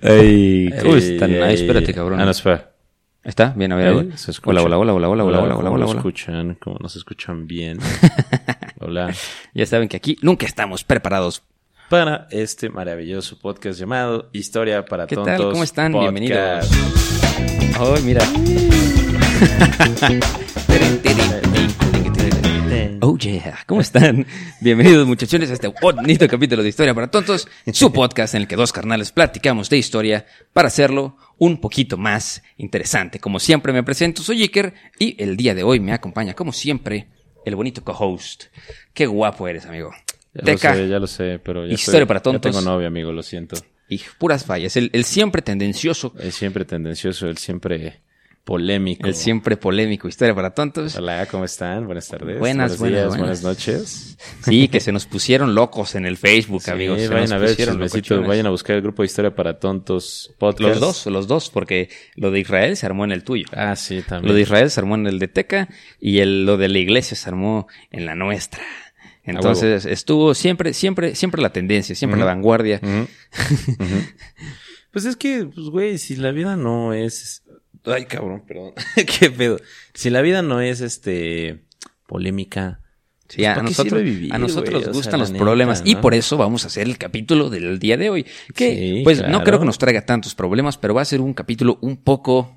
Ey, Eh, uy, está- ay, espérate, cabrón. Ah, no, espera. ¿Está? Bien, a ver, se. Hola, hola, hola, hola, hola, hola, hola, ¿cómo hola, hola. escuchan? ¿Cómo nos escuchan bien? hola. Ya saben que aquí nunca estamos preparados. Para este maravilloso podcast llamado Historia para ¿Qué Tontos. tal? ¿Cómo están? Podcast. Bienvenidos. Ay, mira. Oh yeah, ¿cómo están? Bienvenidos muchachones a este bonito capítulo de Historia para Tontos, su podcast en el que dos carnales platicamos de historia para hacerlo un poquito más interesante. Como siempre me presento, soy Iker y el día de hoy me acompaña, como siempre, el bonito co-host. Qué guapo eres, amigo. Ya Teca lo sé, ya lo sé, pero ya Historia estoy- para tontos. Ya tengo novia, amigo, lo siento. y puras fallas. El, el siempre tendencioso, Es siempre tendencioso, el siempre polémico. el siempre polémico Historia para Tontos. Hola, ¿cómo están? Buenas tardes. Buenas, buenos buenas, días, buenas. buenas noches. Sí, que se nos pusieron locos en el Facebook, Sí, amigos. Se vayan nos a ver, vayan a buscar el grupo de Historia para Tontos podcast. Los dos, los dos, porque lo de Israel se armó en el tuyo. Ah, sí, también. Lo de Israel se armó en el de Teca y el, lo de la iglesia se armó en la nuestra. Entonces estuvo siempre, siempre, siempre la tendencia, siempre la vanguardia. Pues es que, pues, güey, si la vida no es. Ay, cabrón, perdón. Qué pedo. Si la vida no es, este. polémica. Sí, a ¿para qué nosotros, sirve vivir, a nosotros? O sea, gustan los neta, problemas y por eso vamos a hacer el capítulo del día de hoy. Que, Sí, pues, no creo que nos traiga tantos problemas, pero va a ser un capítulo un poco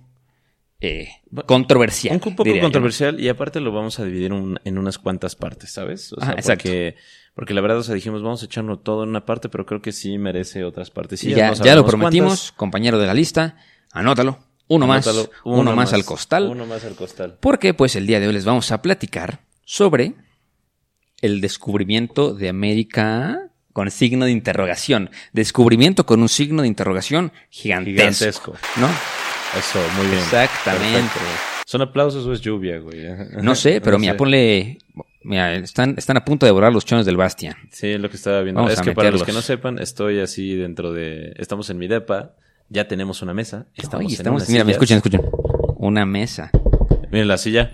eh, controversial. Un poco yo. controversial y aparte lo vamos a dividir un- en unas cuantas partes, ¿sabes? O sea, exacto. Porque, porque la verdad, o sea, dijimos, vamos a echarlo todo en una parte, pero creo que sí merece otras partes. Sí, ya, ya lo prometimos, compañero de la lista. Anótalo. Uno más. Uno, más, al costal. Uno más al costal. Porque pues el día de hoy les vamos a platicar sobre el descubrimiento de América con signo de interrogación. Descubrimiento con un signo de interrogación gigantesco. Gigantesco. ¿No? Eso, muy bien. Exactamente. Perfecto. ¿Son aplausos o es lluvia, güey? No sé, pero No mira, sé. ponle... Mira, están, están a punto de borrar los chones del Bastian. Sí, es lo que estaba viendo. Vamos es que para los que no sepan, estoy así dentro de... Estamos en mi depa, ya tenemos una mesa. Estamos, Oye, en estamos, unas mira, me sillas. escuchan, escuchan. Una mesa. Miren la silla.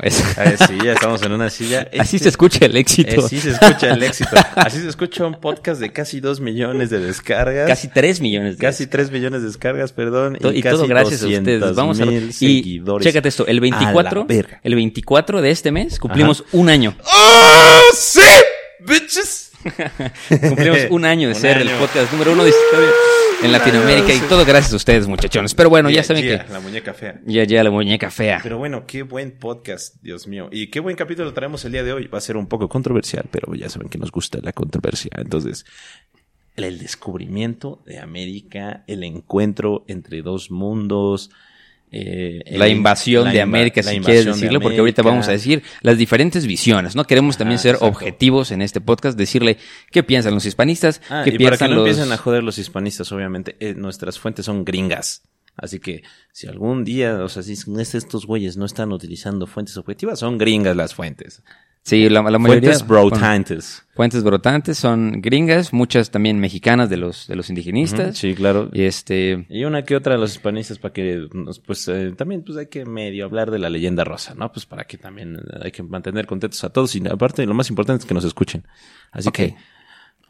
Es- Ah, sí, ya estamos en una silla. Así Este- se escucha el éxito. Así se escucha el éxito. Así se escucha un podcast de casi dos millones de descargas. Casi 3 millones de Casi 3 millones de descargas, perdón. To- Y, casi todo gracias a ustedes. 200 Vamos a y seguidores. chécate esto, el A 24, la verga. el 24 de este mes cumplimos un año. ¡Oh, sí! ¡Bitches! Cumplimos un año de Un ser el podcast número uno de historia en Latinoamérica año, y todo gracias a ustedes, muchachones. Pero bueno, ya saben yeah, que La muñeca fea. ya ya la muñeca fea. Pero bueno, qué buen podcast, Dios mío. Y qué buen capítulo traemos el día de hoy. Va a ser un poco controversial, pero ya saben que nos gusta la controversia. Entonces, el descubrimiento de América, el encuentro entre dos mundos. Eh, La invasión la de América, la si quieres de decirlo, porque ahorita vamos a decir las diferentes visiones, ¿no? Queremos también Ajá, ser exacto. objetivos en este podcast, decirle qué piensan los hispanistas, Ah, qué y para piensan que no los... empiecen a joder los hispanistas, obviamente, eh, nuestras fuentes son gringas. Así que si algún día, o sea, si es- estos güeyes no están utilizando fuentes objetivas, son gringas las fuentes. Sí, la, la mayoría... Fuentes brotantes. Fuentes brotantes son gringas, muchas también mexicanas de los, de los indigenistas. Sí, claro. Y este... Y una que otra de los hispanistas para que, nos, pues eh, también pues hay que medio hablar de la leyenda rosa, ¿no? Pues para que también eh, hay que mantener contentos a todos y aparte lo más importante es que nos escuchen. Así que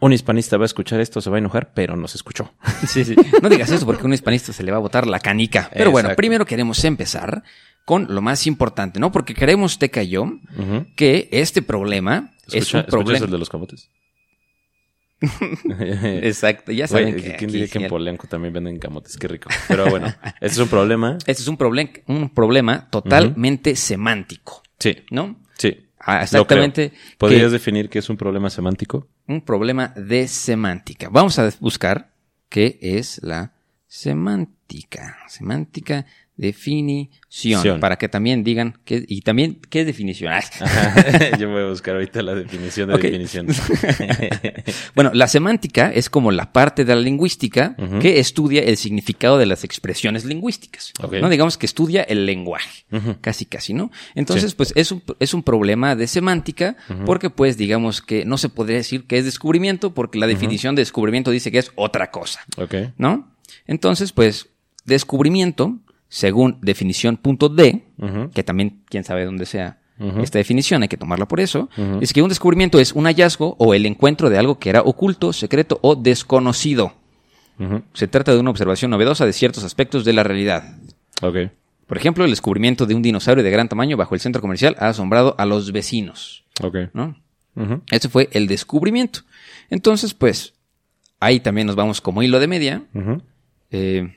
un hispanista va a escuchar esto, se va a enojar, pero nos escuchó. Sí, sí. No digas eso porque a un hispanista se le va a botar la canica. Pero bueno, primero queremos empezar con lo más importante, ¿no? Porque queremos, yo, Ujú. que este problema es un ¿escuchas problema. el de los camotes? Exacto, ya saben Güey, que. ¿Quién diría que en Polanco también venden camotes? Qué rico. Pero bueno, este es un problema. Este es un, problem- un problema totalmente semántico, Sí, ¿no? sí. Ah, exactamente. ¿Podrías que- definir qué es un problema semántico? un problema de semántica. Vamos a buscar qué es la semántica. Semántica definición. Sion. Para que también digan, que, y también, ¿qué es definición? Ajá. Yo voy a buscar ahorita la definición de definición. Bueno, la semántica es como la parte de la lingüística que estudia el significado de las expresiones lingüísticas. ¿no? Digamos que estudia el lenguaje. Casi, casi, ¿no? Entonces, Sí. pues es un, es un problema de semántica porque, pues, digamos que no se podría decir que es descubrimiento porque la definición de descubrimiento dice que es otra cosa, ok. ¿no? Entonces, pues, descubrimiento, según definición.d, Ujú. que también quién sabe dónde sea esta definición, hay que tomarla por eso, es que un descubrimiento es un hallazgo o el encuentro de algo que era oculto, secreto o desconocido. Se trata de una observación novedosa de ciertos aspectos de la realidad. Ok. Por ejemplo, el descubrimiento de un dinosaurio de gran tamaño bajo el centro comercial ha asombrado a los vecinos, Ok. ¿no? Ese fue el descubrimiento. Entonces, pues, ahí también nos vamos como hilo de media. Eh,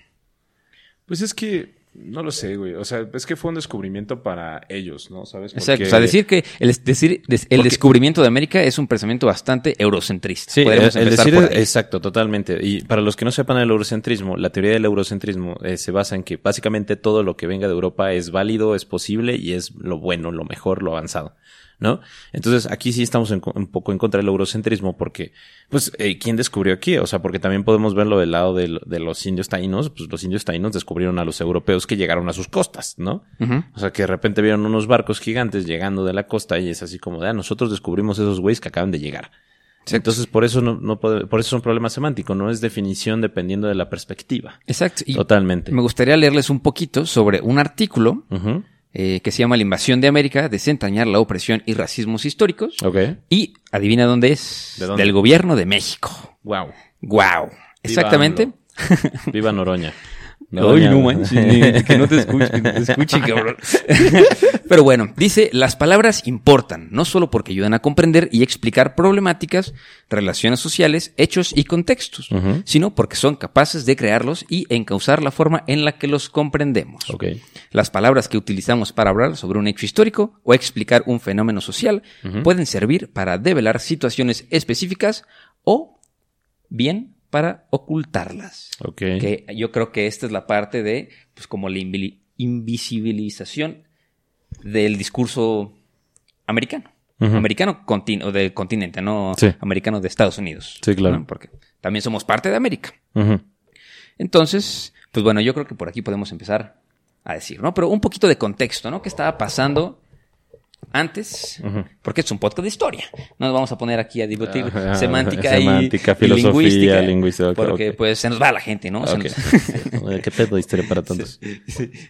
Pues es que no lo sé, güey. O sea, es que fue un descubrimiento para ellos, ¿no? ¿Sabes? Exacto. Porque- O sea, decir que el, decir, des- el Porque- descubrimiento de América es un pensamiento bastante eurocentrista. Sí, Podríamos el, decir por ahí. exacto, totalmente. Y para los que no sepan el eurocentrismo, la teoría del eurocentrismo eh, se basa en que básicamente todo lo que venga de Europa es válido, es posible y es lo bueno, lo mejor, lo avanzado. ¿No? Entonces aquí sí estamos en un poco en contra del eurocentrismo porque, pues, eh, ¿quién descubrió aquí? O sea, porque también podemos verlo del lado de, los indios taínos, pues los indios taínos descubrieron a los europeos que llegaron a sus costas, ¿no? Ujú. O sea, que de repente vieron unos barcos gigantes llegando de la costa y es así como de, ah, nosotros descubrimos esos güeyes que acaban de llegar. Entonces, por eso no, no puede- por eso es un problema semántico, no es definición dependiendo de la perspectiva. Exacto. Y Totalmente. me gustaría leerles un poquito sobre un artículo. Eh, que se llama La invasión de América, desentrañar la opresión y racismos históricos. Ok. Y adivina dónde es. ¿De dónde? Del gobierno de México. Wow. Wow. Exactamente. Viva Noroña. Ay, no manches, ni- que no te escuche, que no te escuche, cabrón. Pero bueno, dice, las palabras importan, no solo porque ayudan a comprender y explicar problemáticas, relaciones sociales, hechos y contextos, sino porque son capaces de crearlos y encauzar la forma en la que los comprendemos. Las palabras que utilizamos para hablar sobre un hecho histórico o explicar un fenómeno social pueden servir para develar situaciones específicas o bien para ocultarlas. Ok. Que yo creo que esta es la parte de, pues como la invisibilización del discurso americano. Americano contin- del continente, no Sí. americano de Estados Unidos. Sí, claro. ¿no? Porque también somos parte de América. Entonces, pues bueno, yo creo que por aquí podemos empezar a decir, ¿no? Pero un poquito de contexto, ¿no? ¿Qué estaba pasando antes? Porque es un podcast de historia. No nos vamos a poner aquí a Ajá, semántica, y- semántica, y, filosofía, lingüística. porque pues se nos va la gente, ¿no? Se Ok. nos- ¿Qué pedo de historia para tontos?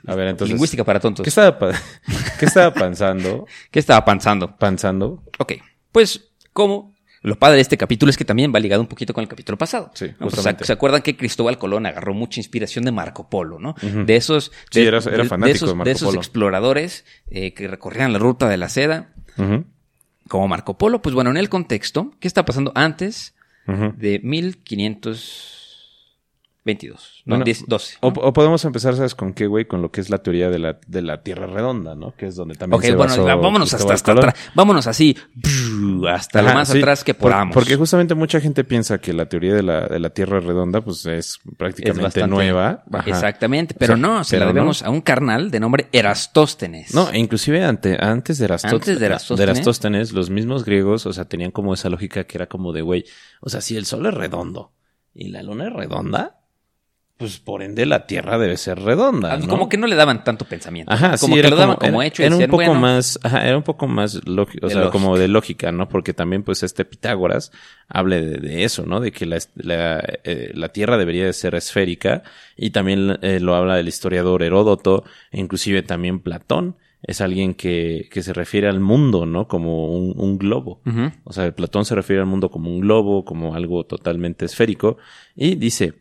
A ver, entonces. lingüística para tontos. ¿Qué estaba, pa- ¿Qué estaba pensando? ¿Qué estaba pensando? Pensando. Ok, pues, ¿cómo? Lo padre de este capítulo es que también va ligado un poquito con el capítulo pasado. Sí, ¿no? Pues. ¿se, acuerdan que Cristóbal Colón agarró mucha inspiración de Marco Polo, ¿no? De esos, Sí, de, era- era de- fanático esos, de Marco esos Polo. exploradores eh, que recorrían la ruta de la seda, como Marco Polo. Pues bueno, en el contexto, ¿qué está pasando antes Ujú. de 1522? No, Bueno, 10 12. O, o podemos empezar, ¿sabes con qué, güey? Con lo que es la teoría de la, de la Tierra Redonda, ¿no? Que es donde también Ok, se bueno, basó vámonos hasta, atrás. Vámonos así, hasta lo más sí, atrás que por- podamos. porque justamente mucha gente piensa que la teoría de la, de la Tierra redonda, pues es es prácticamente bastante nueva. Ajá. Exactamente, pero O sea, no, se la no. debemos a un carnal de nombre Erastóstenes. No, e inclusive ante, antes de Antes de Erastóstenes. Erastóstenes, los mismos griegos, o sea, tenían como esa lógica que era como de, güey, o sea, si el Sol es redondo y la Luna es redonda, pues por ende la Tierra debe ser redonda, Ah, ¿no? Como que no le daban tanto pensamiento. Ajá, como sí, que lo daban como, era- hecho y era un poco bueno, más, ajá, era un poco más lógico, o sea, como de lógica, ¿no? Porque también, pues, este Pitágoras hable de, de eso, ¿no? De que la, la, eh, la Tierra debería de ser esférica y también eh, lo habla el historiador Heródoto, e inclusive también Platón es alguien que, que se refiere al mundo, ¿no? Como un, un globo. O sea, Platón se refiere al mundo como un globo, como algo totalmente esférico. Y dice,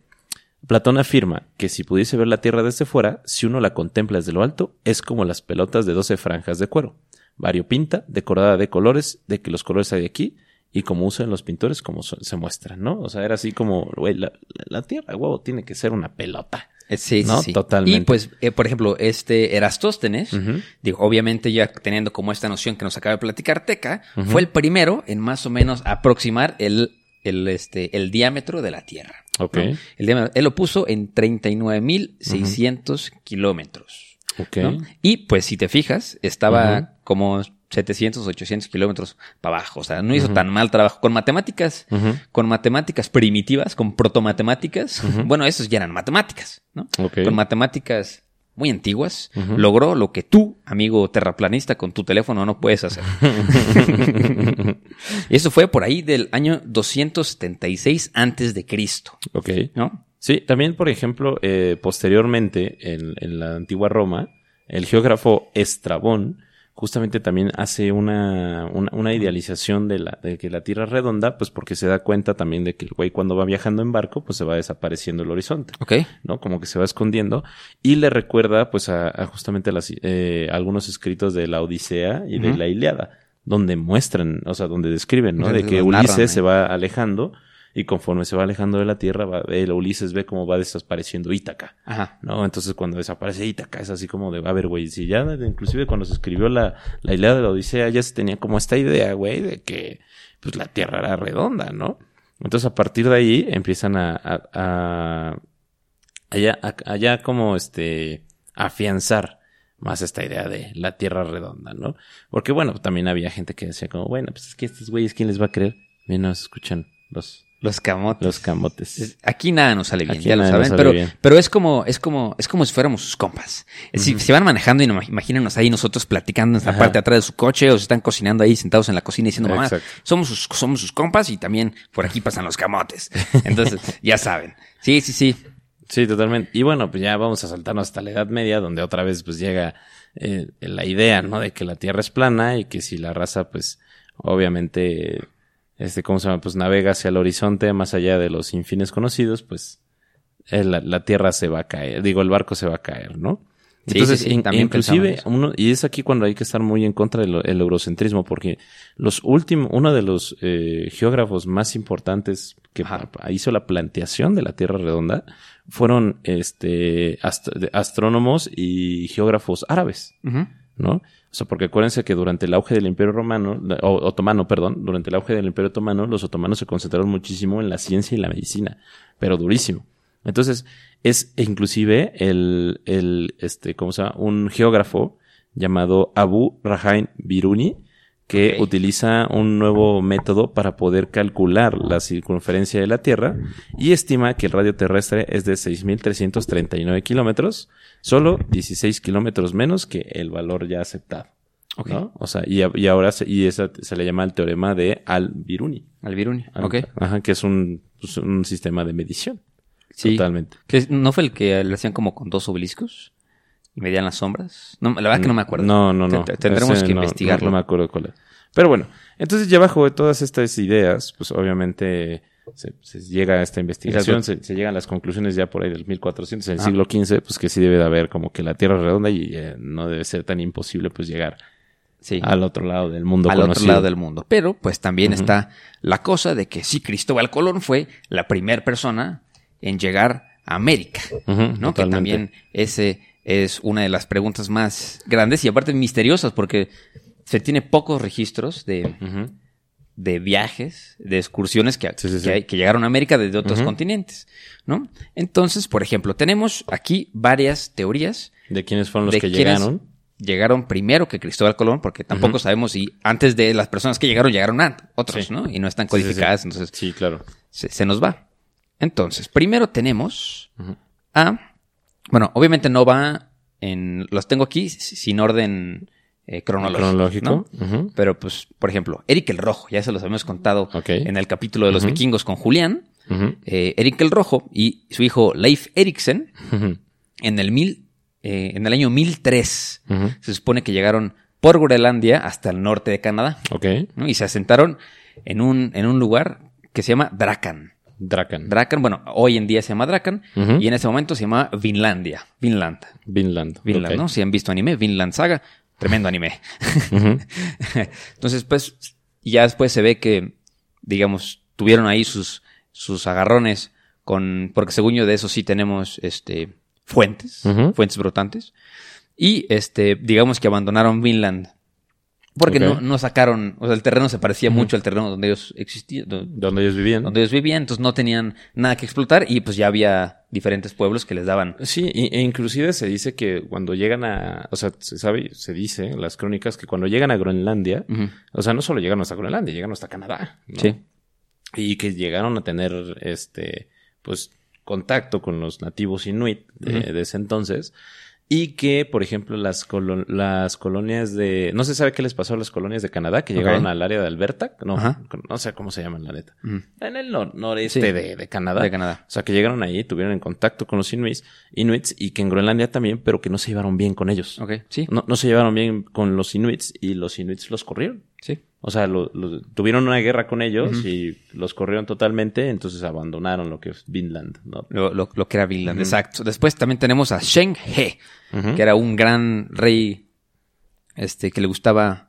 Platón afirma que si pudiese ver la Tierra desde fuera, si uno la contempla desde lo alto, es como las pelotas de 12 franjas de cuero, variopinta, decorada de colores, de que los colores hay aquí, y como usan los pintores, como so- se muestran, ¿no? O sea, era así como, güey, la, la Tierra, huevo, tiene que ser una pelota. Eh, Sí, sí, No, sí. totalmente. Y pues, eh, por ejemplo, este Erastóstenes, Ujú. digo, obviamente ya teniendo como esta noción que nos acaba de platicar Teca, fue el primero en más o menos aproximar el, el, este, el diámetro de la Tierra. Ok. ¿no? El diámetro- él lo puso en 39.600 kilómetros. Ok. ¿no? Y pues si te fijas, estaba como 700, 800 kilómetros para abajo. O sea, no hizo tan mal trabajo. Con matemáticas, con matemáticas primitivas, con protomatemáticas, bueno, esos ya eran matemáticas, ¿no? Ok. Con matemáticas muy antiguas, logró lo que tú, amigo terraplanista, con tu teléfono no puedes hacer. y eso fue por ahí del año 276 antes de Cristo, Ok. ¿no? Sí, también, por ejemplo, eh, posteriormente, en, en la antigua Roma, el geógrafo Estrabón justamente también hace una, una, una idealización de, la, de que la Tierra es redonda, pues porque se da cuenta también de que el güey cuando va viajando en barco, pues se va desapareciendo el horizonte. Ok. ¿no? Como que se va escondiendo y le recuerda pues a, a justamente las, eh, algunos escritos de la Odisea y de la Iliada, donde muestran, o sea, donde describen, ¿no? De que Ulises ahí. se va alejando y conforme se va alejando de la tierra, va, el Ulises ve cómo va desapareciendo Ítaca. Ajá. ¿no? Entonces cuando desaparece Ítaca es así como de, a ver, güey, si ya, inclusive cuando se escribió la, la Ilíada de la Odisea ya se tenía como esta idea, güey, de que pues la Tierra era redonda, ¿no? Entonces a partir de ahí empiezan a, a, a- allá, a- allá como este, afianzar más esta idea de la Tierra redonda, ¿no? Porque bueno, también había gente que decía como, bueno, pues es que estos güeyes, ¿quién les va a creer? Bien, nos escuchan los, Los camotes. los camotes. Es- Aquí nada nos sale bien, Aquí ya lo saben, pero, bien. pero es como, es como, es como si fuéramos sus compas. Es decir, Si van manejando y no, imagínenos ahí nosotros platicando en la parte de atrás de su coche o se están cocinando ahí sentados en la cocina diciendo, mamá, Exacto. somos sus, somos sus compas y también por aquí pasan los camotes. Entonces, ya saben. Sí, sí, sí. Sí, totalmente. Y bueno, pues ya vamos a saltarnos hasta la Edad Media, donde otra vez pues llega eh, la idea, ¿no? De que la Tierra es plana y que si la raza, pues, obviamente, este, ¿cómo se llama? Pues navega hacia el horizonte, más allá de los infines conocidos, pues, eh, la, la Tierra se va a caer, digo, el barco se va a caer, ¿no? Sí, Entonces, sí, sí, in- inclusive, uno, y es aquí cuando hay que estar muy en contra del el eurocentrismo, porque los últimos, uno de los eh, geógrafos más importantes que Ajá. hizo la planteación de la Tierra redonda fueron este ast- astrónomos y geógrafos árabes. ¿no? O porque acuérdense que durante el auge del Imperio Romano, o otomano, perdón, durante el auge del Imperio Otomano, los otomanos se concentraron muchísimo en la ciencia y la medicina, pero durísimo. Entonces, es inclusive el, el, este, ¿cómo se llama? Un geógrafo llamado Abu Rahain Biruni, que utiliza un nuevo método para poder calcular la circunferencia de la Tierra y estima que el radio terrestre es de 6.339 kilómetros, solo 16 kilómetros menos que el valor ya aceptado. Ok. ¿no? O sea, y, ahora se, y esa se le llama el teorema de Al-Biruni. Al Biruni. Al- Ok. Ajá, que es un, pues, un sistema de medición. Sí. Totalmente. Que ¿No fue el que le hacían como con dos obeliscos? Y medían las sombras. No, la verdad que no me acuerdo. No, no, no. Te- te- Tendremos Ese que no- investigarlo. No, no me acuerdo cuál es. Pero bueno, entonces ya bajo de todas estas ideas, pues obviamente se, se llega a esta investigación, se, se llegan las conclusiones ya por ahí del 1400, en el Ah. siglo XV, pues que sí debe de haber como que la Tierra es redonda y eh, no debe ser tan imposible pues llegar Sí. al otro lado del mundo al conocido. otro lado del mundo. Pero pues también está la cosa de que sí, Cristóbal Colón fue la primera persona en llegar a América, ¿no? Que también ese es una de las preguntas más grandes y aparte misteriosas porque se tiene pocos registros de, de viajes, de excursiones que, Sí, sí, sí. que, llegaron a América desde otros continentes, ¿no? Entonces, por ejemplo, tenemos aquí varias teorías De quiénes fueron los de que llegaron. Llegaron primero que Cristóbal Colón, porque tampoco sabemos si antes de las personas que llegaron, llegaron otros. ¿no? Y no están codificadas, entonces Sí, claro. se, se nos va. Entonces, primero tenemos a. Bueno, obviamente no va en. Los tengo aquí sin orden eh, cronológico. Cronológico. ¿no? Pero, pues, por ejemplo, Eric el Rojo, ya se los habíamos contado en el capítulo de los vikingos con Julián. Eh, Eric el Rojo y su hijo Leif Eriksen en el mil, eh, en el año 1003 Ujú. se supone que llegaron por Groenlandia hasta el norte de Canadá Ok. ¿no? y se asentaron en un, en un lugar que se llama Drakan. Drakan. Drakan, bueno, hoy en día se llama Drakan Ujú. y en ese momento se llama Vinlandia. Vinland. Vinland. Vinland. ¿no? Si han visto anime, Vinland Saga, tremendo anime. Entonces, pues, ya después se ve que, digamos, tuvieron ahí sus, sus agarrones con, porque según yo de eso sí tenemos, este, fuentes, fuentes brotantes. Y, este, digamos que abandonaron Vinland Porque no, no sacaron, o sea, el terreno se parecía mucho al terreno donde ellos existían, do- Donde ellos vivían. donde ellos vivían, entonces no tenían nada que explotar y pues ya había diferentes pueblos que les daban. Sí, e inclusive se dice que cuando llegan a, o sea, se sabe, se dice en las crónicas que cuando llegan a Groenlandia, o sea, no solo llegan hasta Groenlandia, llegan hasta Canadá. ¿no? Sí. Y que llegaron a tener, este, pues, contacto con los nativos inuit de, de ese entonces. Y que, por ejemplo, las, colo- las colonias de... No se sabe qué les pasó a las colonias de Canadá que llegaron al área de Alberta. No, Ajá. no sé cómo se llaman, la neta. Ujú. En el nor- noreste Sí. de, de Canadá. De Canadá. O sea, que llegaron ahí, tuvieron en contacto con los inuits, inuits y que en Groenlandia también, pero que no se llevaron bien con ellos. Ok, sí, No, no se llevaron bien con los inuits y los inuits los corrieron. sí. O sea, lo- lo- tuvieron una guerra con ellos y los corrieron totalmente, entonces abandonaron lo que es Vinland, ¿no? Lo, lo- lo que era Vinland, exacto. Después también tenemos a Sheng He, que era un gran rey este, que le gustaba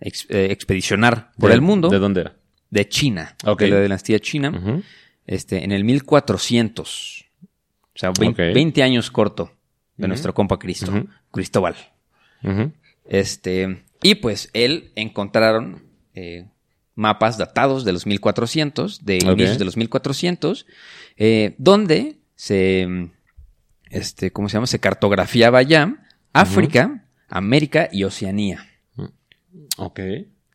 ex- eh, expedicionar por ¿De- el mundo ¿De dónde era? de China, de la dinastía china, este, en el 1400. O sea, 20, Ok. 20 años corto de nuestro compa Cristo. Cristóbal. Este, y pues él encontraron eh, mapas datados de los 1400, de inicios de los 1400, eh, donde se, mm, este, ¿cómo se llama? Se cartografiaba ya África, América y Oceanía, Ok.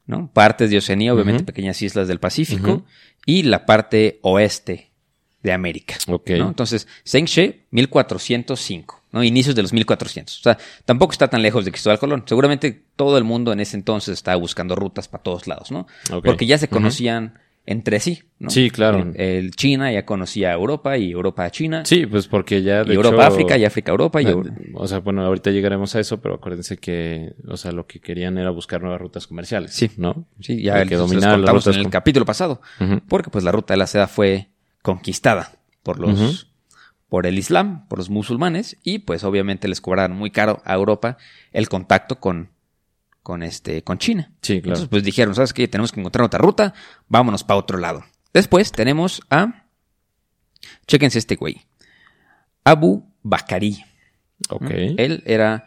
¿no? Partes de Oceanía, obviamente pequeñas islas del Pacífico, y la parte oeste de América. Ok. ¿no? Entonces, Zheng 1405, ¿no? Inicios de los 1400. O sea, tampoco está tan lejos de Cristóbal Colón. Seguramente todo el mundo en ese entonces estaba buscando rutas para todos lados, ¿no? Porque ya se conocían entre sí, ¿no? Sí, claro. El, el China ya conocía a Europa y Europa a China. Sí, pues porque ya de y Europa a África y África a Europa y Eh, O sea, bueno, ahorita llegaremos a eso, pero acuérdense que, o sea, lo que querían era buscar nuevas rutas comerciales. Sí. ¿no? Sí, ya el- que las contamos rutas en el capítulo pasado. Porque pues la ruta de la seda fue conquistada por los. Por el Islam, por los musulmanes y pues obviamente les cobraron muy caro a Europa el contacto con con este con China. Sí, claro. Entonces pues dijeron, ¿sabes qué? Tenemos que encontrar otra ruta, vámonos para otro lado. Después tenemos a Chéquense este güey. Abu Bakari. ok. Él era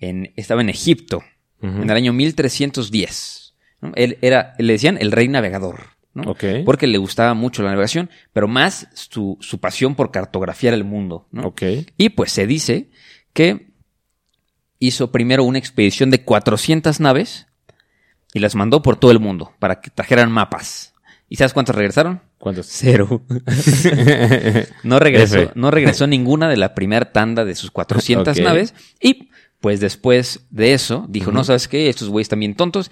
en estaba en Egipto en el año 1310. ¿no? Él era, le decían el rey navegador, Porque le gustaba mucho la navegación, pero más su, su pasión por cartografiar el mundo. Y pues se dice que hizo primero una expedición de 400 naves y las mandó por todo el mundo para que trajeran mapas. ¿Y sabes cuántos regresaron? ¿Cuántos? Cero. No regresó, F. no regresó ninguna de la primera tanda de sus 400 Ok. naves. Y pues después de eso, dijo, no, ¿sabes qué? Estos güeyes están bien tontos.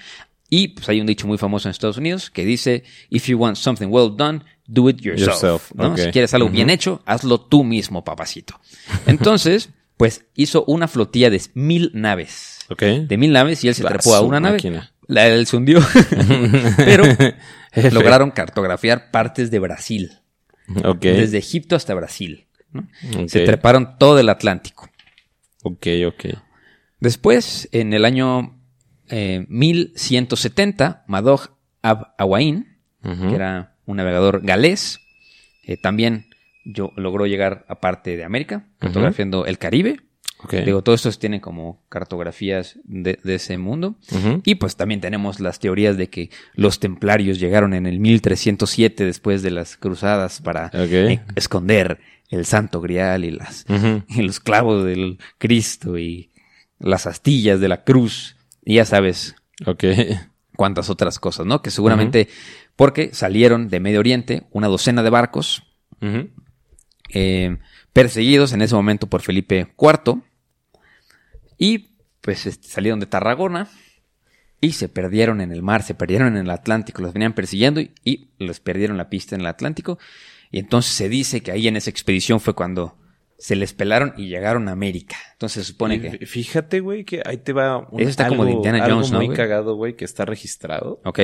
Y pues hay un dicho muy famoso en Estados Unidos que dice, if you want something well done, do it yourself. Yourself, ¿no? Si quieres algo bien hecho, hazlo tú mismo, papacito. Entonces, pues hizo una flotilla de mil naves. De mil naves y él se trepó a una nave. La él se hundió. Pero lograron cartografiar partes de Brasil. Desde Egipto hasta Brasil. Se treparon todo el Atlántico. Ok, ok. Después, en el año eh, 1170, Madog Ab Awain, que era un navegador galés, eh, también yo, logró llegar a parte de América, cartografiando el Caribe. Ok. Digo, todos estos tienen como cartografías de, de ese mundo. Y pues también tenemos las teorías de que los templarios llegaron en el 1307 después de las cruzadas para eh, esconder el santo grial y las y los clavos del Cristo y las astillas de la cruz y ya sabes Ok. cuántas otras cosas, ¿no? Que seguramente porque salieron de Medio Oriente una docena de barcos eh, perseguidos en ese momento por Felipe IV y pues este, salieron de Tarragona y se perdieron en el mar, se perdieron en el Atlántico, los venían persiguiendo y, y les perdieron la pista en el Atlántico y entonces se dice que ahí en esa expedición fue cuando se les pelaron y llegaron a América. Entonces se supone que... fí- Fíjate, güey, que ahí te va un, Eso está como de Indiana algo Jones, ¿no, muy güey? cagado, güey, que está registrado. Ok.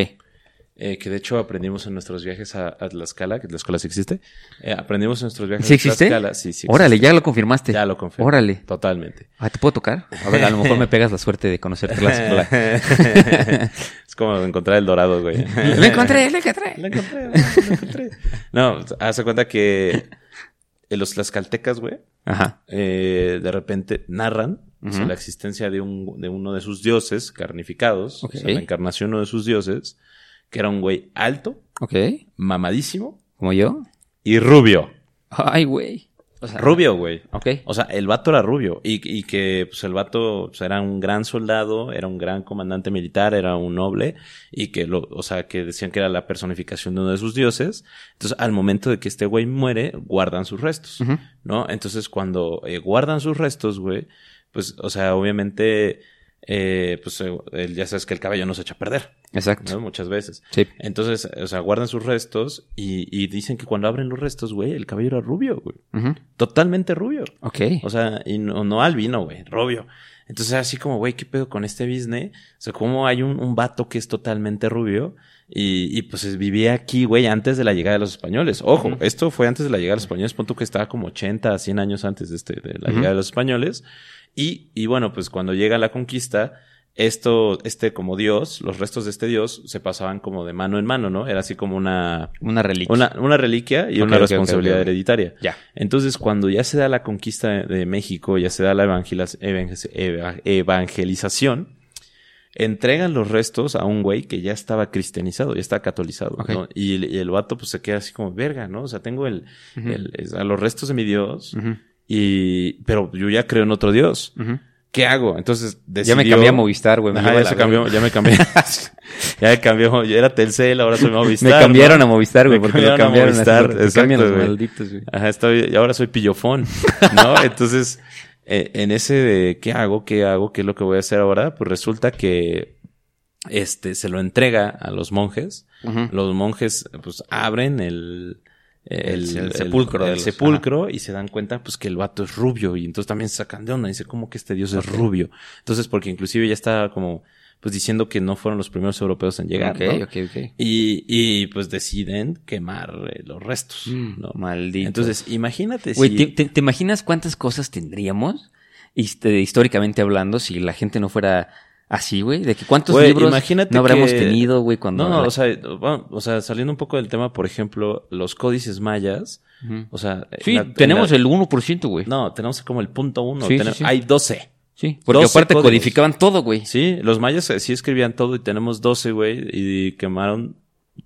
eh, que de hecho aprendimos en nuestros viajes a, a Tlaxcala, que Tlaxcala sí existe. Eh, aprendimos en nuestros viajes ¿Sí a existe? Tlaxcala. Sí, sí. Órale, existe. ya lo confirmaste. Ya lo confirmo. Órale. Totalmente. Ah, ¿Te puedo tocar? A ver, a lo mejor me pegas la suerte de conocerte Tlaxcala. es como encontrar el dorado, güey. ¡Lo encontré, lo encontré! Lo encontré, lo encontré. No, hace cuenta que los tlaxcaltecas, güey, Ajá. eh, de repente narran o sea, la existencia de, un, de uno de sus dioses carnificados, o sea, la encarnación de uno de sus dioses, que era un güey alto, mamadísimo ¿Como yo? y rubio. Ay, güey. O sea, Rubio, güey. Ok. O sea, el vato era rubio y, y que pues, el vato pues, era un gran soldado, era un gran comandante militar, era un noble y que lo, o sea, que decían que era la personificación de uno de sus dioses. Entonces, al momento de que este güey muere, guardan sus restos, Ujú. ¿no? Entonces, cuando eh, guardan sus restos, güey, pues, o sea, obviamente, eh, pues, eh, ya sabes que el cabello no se echa a perder, Exacto. ¿no? Muchas veces. Sí. Entonces, o sea, guardan sus restos y, y dicen que cuando abren los restos, güey, el cabello era rubio, güey. Totalmente rubio. Ok. O sea, y no, no albino, güey, rubio. Entonces, así como, güey, ¿qué pedo con este business? O sea, ¿cómo hay un, un vato que es totalmente rubio? Y, y pues vivía aquí, güey, antes de la llegada de los españoles. Ojo, esto fue antes de la llegada de los españoles. Punto que estaba como 80 a 100 años antes de, este, de la llegada de los españoles. Y, y bueno, pues cuando llega la conquista, esto, este como dios, los restos de este dios se pasaban como de mano en mano, ¿no? Era así como una, Una reliquia. una, una reliquia y una responsabilidad hereditaria. Ya. Entonces, cuando ya se da la conquista de, México, ya se da la evangelización, entregan los restos a un güey que ya estaba cristianizado, ya estaba catolizado. Y, el- y el vato pues se queda así como, verga, ¿no? O sea, tengo el, a los restos de mi Dios. Y, pero yo ya creo en otro Dios. ¿Qué hago? Entonces Ya decidió... me cambié a Movistar, güey. Ajá, ya se cambió, ya me cambié. ya me cambió, ya era Telcel, ahora soy Movistar. Me cambiaron ¿no? a Movistar, güey, porque lo cambiaron a cambiaron. así, Movistar, porque te cambian exacto, los güey. malditos, güey. Ajá, estoy, y ahora soy pillofón, ¿no? Entonces, eh, en ese de qué hago, qué hago, qué es lo que voy a hacer ahora, pues resulta que este se lo entrega a los monjes. Los monjes, pues, abren el, el, El- el sepulcro el sepulcro y se dan cuenta, pues, que el vato es rubio. Y entonces también se sacan de onda. Dice, ¿cómo que este dios es rubio? Entonces, porque inclusive ya está como, pues, diciendo que no fueron los primeros europeos en llegar, Ok, ¿no? ok, ok. Y, y, pues, deciden quemar eh, los restos, ¿no? Maldito. Entonces, imagínate si... ¿te, te, te imaginas cuántas cosas tendríamos, este, históricamente hablando, si la gente no fuera así, güey? De que cuántos libros imagínate no habríamos que- tenido, güey, cuando... No, no, o sea, bueno, o sea, saliendo un poco del tema, por ejemplo, los códices mayas, o sea... Sí, la- tenemos en la- el 1%, güey. No, tenemos como el punto uno. Sí, sí, Tenem- sí. Hay 12. Sí, porque 12 aparte códigos. codificaban todo, güey. Sí, los mayas eh, sí escribían todo y tenemos 12, güey, y quemaron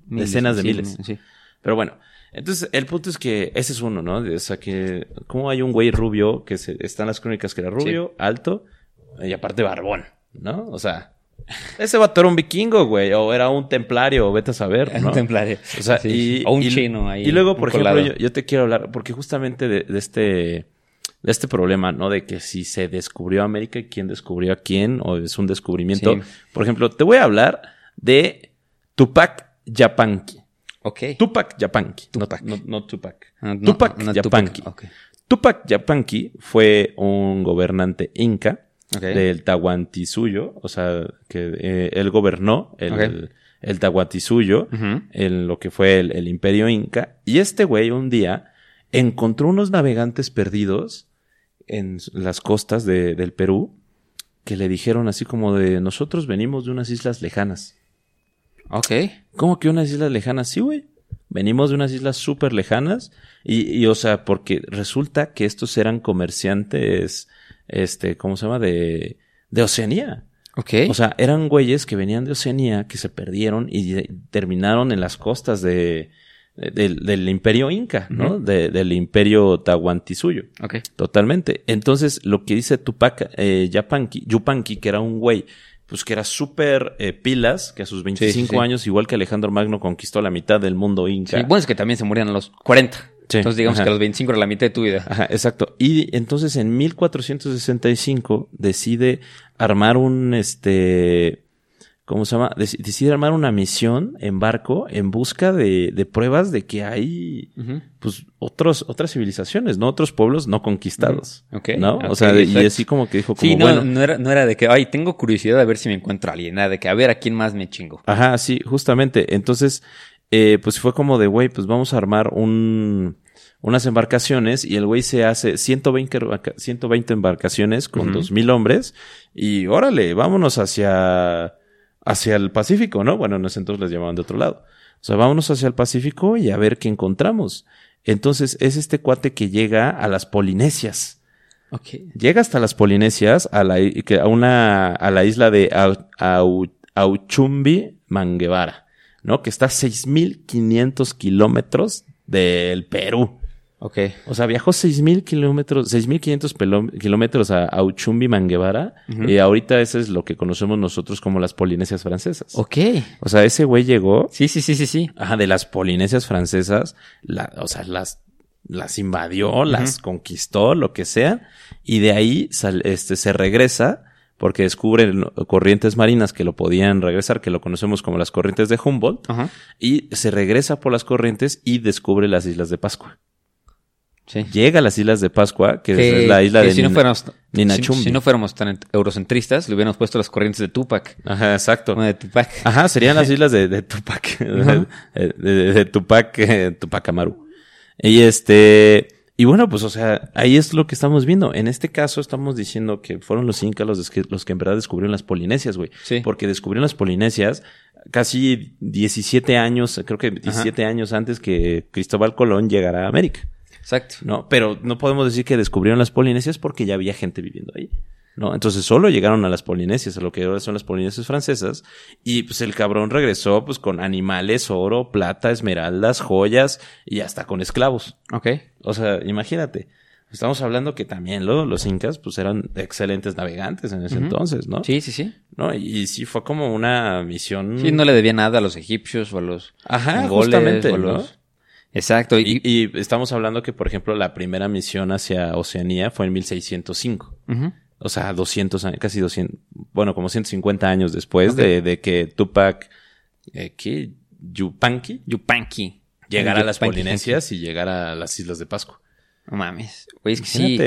Miles, decenas de sí, miles. Sí. Pero bueno, entonces el punto es que ese es uno, ¿no? O sea, que como hay un güey rubio que se, está en las crónicas que era rubio, alto y aparte barbón, ¿no? O sea, ese vato era un vikingo, güey, o era un templario, o vete a saber, ¿no? Un templario. O sea, Sí, y, sí. O un y- chino ahí. Y luego, por ejemplo, yo, yo te quiero hablar, porque justamente de, de este, de este problema, ¿no? De que si se descubrió América y quién descubrió a quién, o es un descubrimiento. Sí. Por ejemplo, te voy a hablar de Tupac Yapanqui. Ok. Tupac Yapanqui. Tupac. No, no, no Tupac. Ah, no, Tupac Yapanqui. Ok. Tupac Yapanqui fue un gobernante inca Ok. del Tahuantinsuyo, o sea, que eh, él gobernó el, Ok. el Tahuantinsuyo en lo que fue el, el imperio inca. Y este güey un día encontró unos navegantes perdidos en las costas de- del Perú que le dijeron así como de nosotros venimos de unas islas lejanas. Ok. ¿Cómo que unas islas lejanas? Sí, güey. Venimos de unas islas súper lejanas y, y, o sea, porque resulta que estos eran comerciantes, este, ¿cómo se llama? De, de Oceanía. Ok. O sea, eran güeyes que venían de Oceanía, que se perdieron y terminaron en las costas de, de- del, del imperio inca, ¿no? De- del imperio tahuantinsuyo. ok. Totalmente. Entonces, lo que dice Tupac eh, Yapanqui, Yupanqui, que era un güey, pues que era súper eh, pilas, que a sus 25 sí. años, igual que Alejandro Magno, conquistó la mitad del mundo inca. Sí, bueno, es que también se morían a los 40. Sí, Entonces digamos ajá. que a los 25 era la mitad de tu vida. Ajá, exacto. Y entonces en 1465 decide armar un, este, ¿cómo se llama? Dec- decide armar una misión en barco en busca de, de pruebas de que hay, pues, otros, otras civilizaciones, ¿no? Otros pueblos no conquistados. Ok, ¿No? ok, o sea, de- y así como que dijo como, Sí, no, bueno. no, era, no era de que, ay, tengo curiosidad de ver si me encuentro a alguien. Nada de que, a ver, a quién más me chingo. Ajá, sí, justamente. Entonces, eh, pues fue como de, güey, pues vamos a armar un, unas embarcaciones y el güey se hace 120, embarca- 120 embarcaciones con Ujú. 2000 hombres y órale, vámonos hacia, hacia el Pacífico, ¿no? Bueno, en ese entonces les llamaban de otro lado. O sea, vámonos hacia el Pacífico y a ver qué encontramos. Entonces, es este cuate que llega a las Polinesias. Llega hasta las Polinesias, a la, a una, a la isla de Au- Au- Auchumbi Manguevara, ¿no? Que está a 6.500 kilómetros del Perú. Ok. O sea, viajó 6.000 kilómetros, 6.500 pelo- kilómetros a Auchumbi Manguevara. Y ahorita ese es lo que conocemos nosotros como las Polinesias francesas. Ok. O sea, ese güey llegó Sí, sí, sí, sí, sí. Ajá, de las Polinesias francesas, la- o sea, las, las invadió, las conquistó, lo que sea, y de ahí sal- este, se regresa porque descubren corrientes marinas que lo podían regresar, que lo conocemos como las corrientes de Humboldt, Ajá. y se regresa por las corrientes y descubre las Islas de Pascua. Sí. Llega a las Islas de Pascua, que, Que- es la isla que de si no Nina- fuéramos, Ninachumbi. si, si no fuéramos tan eurocentristas, le hubiéramos puesto las corrientes de Tupac. Ajá, exacto. De Tupac. Ajá, serían las islas de, de Tupac. de, de- de Tupac, eh, Tupac Amaru. Y este, y bueno, pues, o sea, ahí es lo que estamos viendo. En este caso estamos diciendo que fueron los incas los, que- los que en verdad descubrieron las Polinesias, güey. Sí. Porque descubrieron las Polinesias casi 17 años, creo que 17 años antes que Cristóbal Colón llegara a América. Exacto. ¿no? Pero no podemos decir que descubrieron las Polinesias porque ya había gente viviendo ahí. ¿No? Entonces solo llegaron a las Polinesias, a lo que ahora son las Polinesias francesas, y pues el cabrón regresó pues con animales, oro, plata, esmeraldas, joyas y hasta con esclavos. Ok. O sea, imagínate. Estamos hablando que también lo- los incas pues eran excelentes navegantes en ese entonces, ¿no? Sí, sí, sí. ¿No? Y, sí fue como una misión. Sí, no le debía nada a los egipcios o a los Ajá, mongoles, justamente, o a ¿no? los- Exacto. Y, Y, y estamos hablando que, por ejemplo, la primera misión hacia Oceanía fue en 1605. Ujú. O sea, 200 años, casi 200, bueno, como 150 años después de, de que Tupac, eh, ¿qué? Yupanqui, Yupanqui. llegara a las Yupanqui. Polinesias y llegara a las Islas de Pascua. No mames. Güey, es que sí.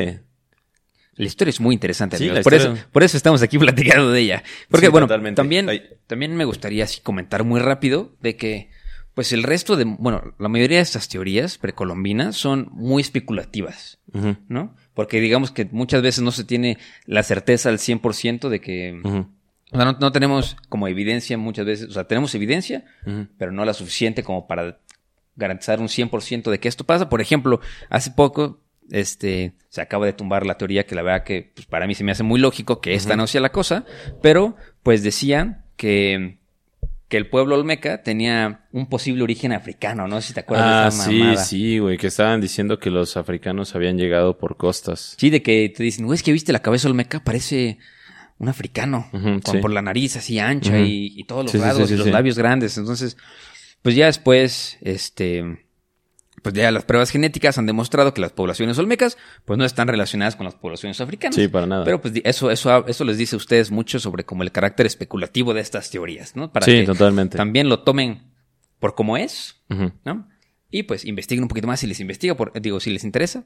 La historia es muy interesante, Sí, Por, eso, por eso estamos aquí platicando de ella. Porque, Sí, bueno, totalmente. también, Ay. también me gustaría así comentar muy rápido de que, pues el resto de, bueno, la mayoría de estas teorías precolombinas son muy especulativas, ¿no? Porque digamos que muchas veces no se tiene la certeza al 100% de que, o sea, no, no tenemos como evidencia muchas veces, o sea, tenemos evidencia, pero no la suficiente como para garantizar un 100% de que esto pasa. Por ejemplo, hace poco este, se acaba de tumbar la teoría que la verdad que pues, para mí se me hace muy lógico que esta no sea la cosa, pero pues decían que, que el pueblo olmeca tenía un posible origen africano, no si te acuerdas Ah, de esa sí, mamada. sí, güey, que estaban diciendo que los africanos habían llegado por costas. Sí, de que te dicen, güey, es que viste la cabeza olmeca, parece un africano, con, sí. por la nariz así ancha y, y todos los Sí, sí, rasgos sí, y sí, los sí. labios grandes. Entonces, pues ya después, este, pues ya las pruebas genéticas han demostrado que las poblaciones olmecas, pues no están relacionadas con las poblaciones africanas. Sí, para nada. Pero pues eso, eso, eso les dice a ustedes mucho sobre como el carácter especulativo de estas teorías, ¿no? Para Sí, que totalmente. también lo tomen por como es, ¿no? Y pues investiguen un poquito más si les investiga, por- digo, si les interesa.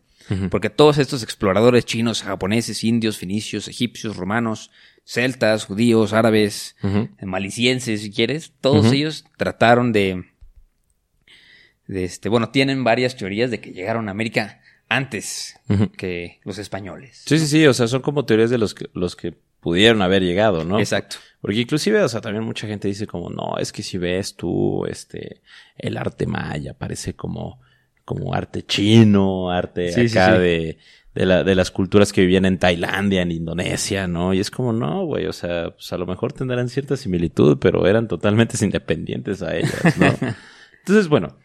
Porque todos estos exploradores chinos, japoneses, indios, fenicios, egipcios, romanos, celtas, judíos, árabes, malicienses, si quieres, todos ellos trataron de, de este, bueno, tienen varias teorías de que llegaron a América antes que los españoles. Sí, sí, sí, o sea, son como teorías de los que, los que pudieron haber llegado, ¿no? Exacto. Porque inclusive, o sea, también mucha gente dice como, no, es que si ves tú, este, el arte maya parece como, como arte chino, arte Sí, sí, acá sí. de, de, la, de las culturas que vivían en Tailandia, en Indonesia, ¿no? Y es como, no, güey, o sea, pues a lo mejor tendrán cierta similitud, pero eran totalmente independientes a ellas, ¿no? Entonces, bueno,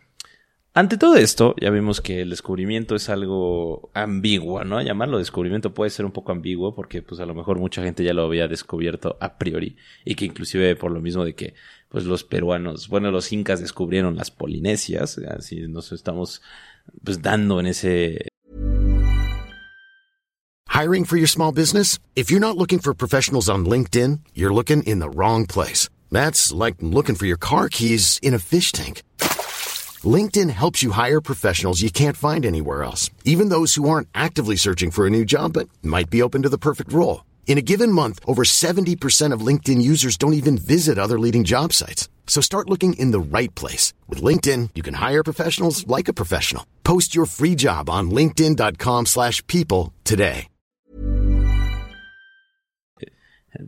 ante todo esto, ya vimos que el descubrimiento es algo ambiguo, ¿no? Llamarlo descubrimiento puede ser un poco ambiguo porque pues a lo mejor mucha gente ya lo había descubierto a priori y que inclusive por lo mismo de que pues los peruanos, bueno, los incas descubrieron las Polinesias, así nos estamos pues dando en ese Hiring for your small business? If you're not looking for professionals on LinkedIn, you're looking in the wrong place. That's like looking for your car keys in a fish tank. LinkedIn helps you hire professionals you can't find anywhere else, even those who aren't actively searching for a new job but might be open to the perfect role. In a given month, over 70% of LinkedIn users don't even visit other leading job sites. So start looking in the right place. With LinkedIn, you can hire professionals like a professional. Post your free job on linkedin.com/people slash people today.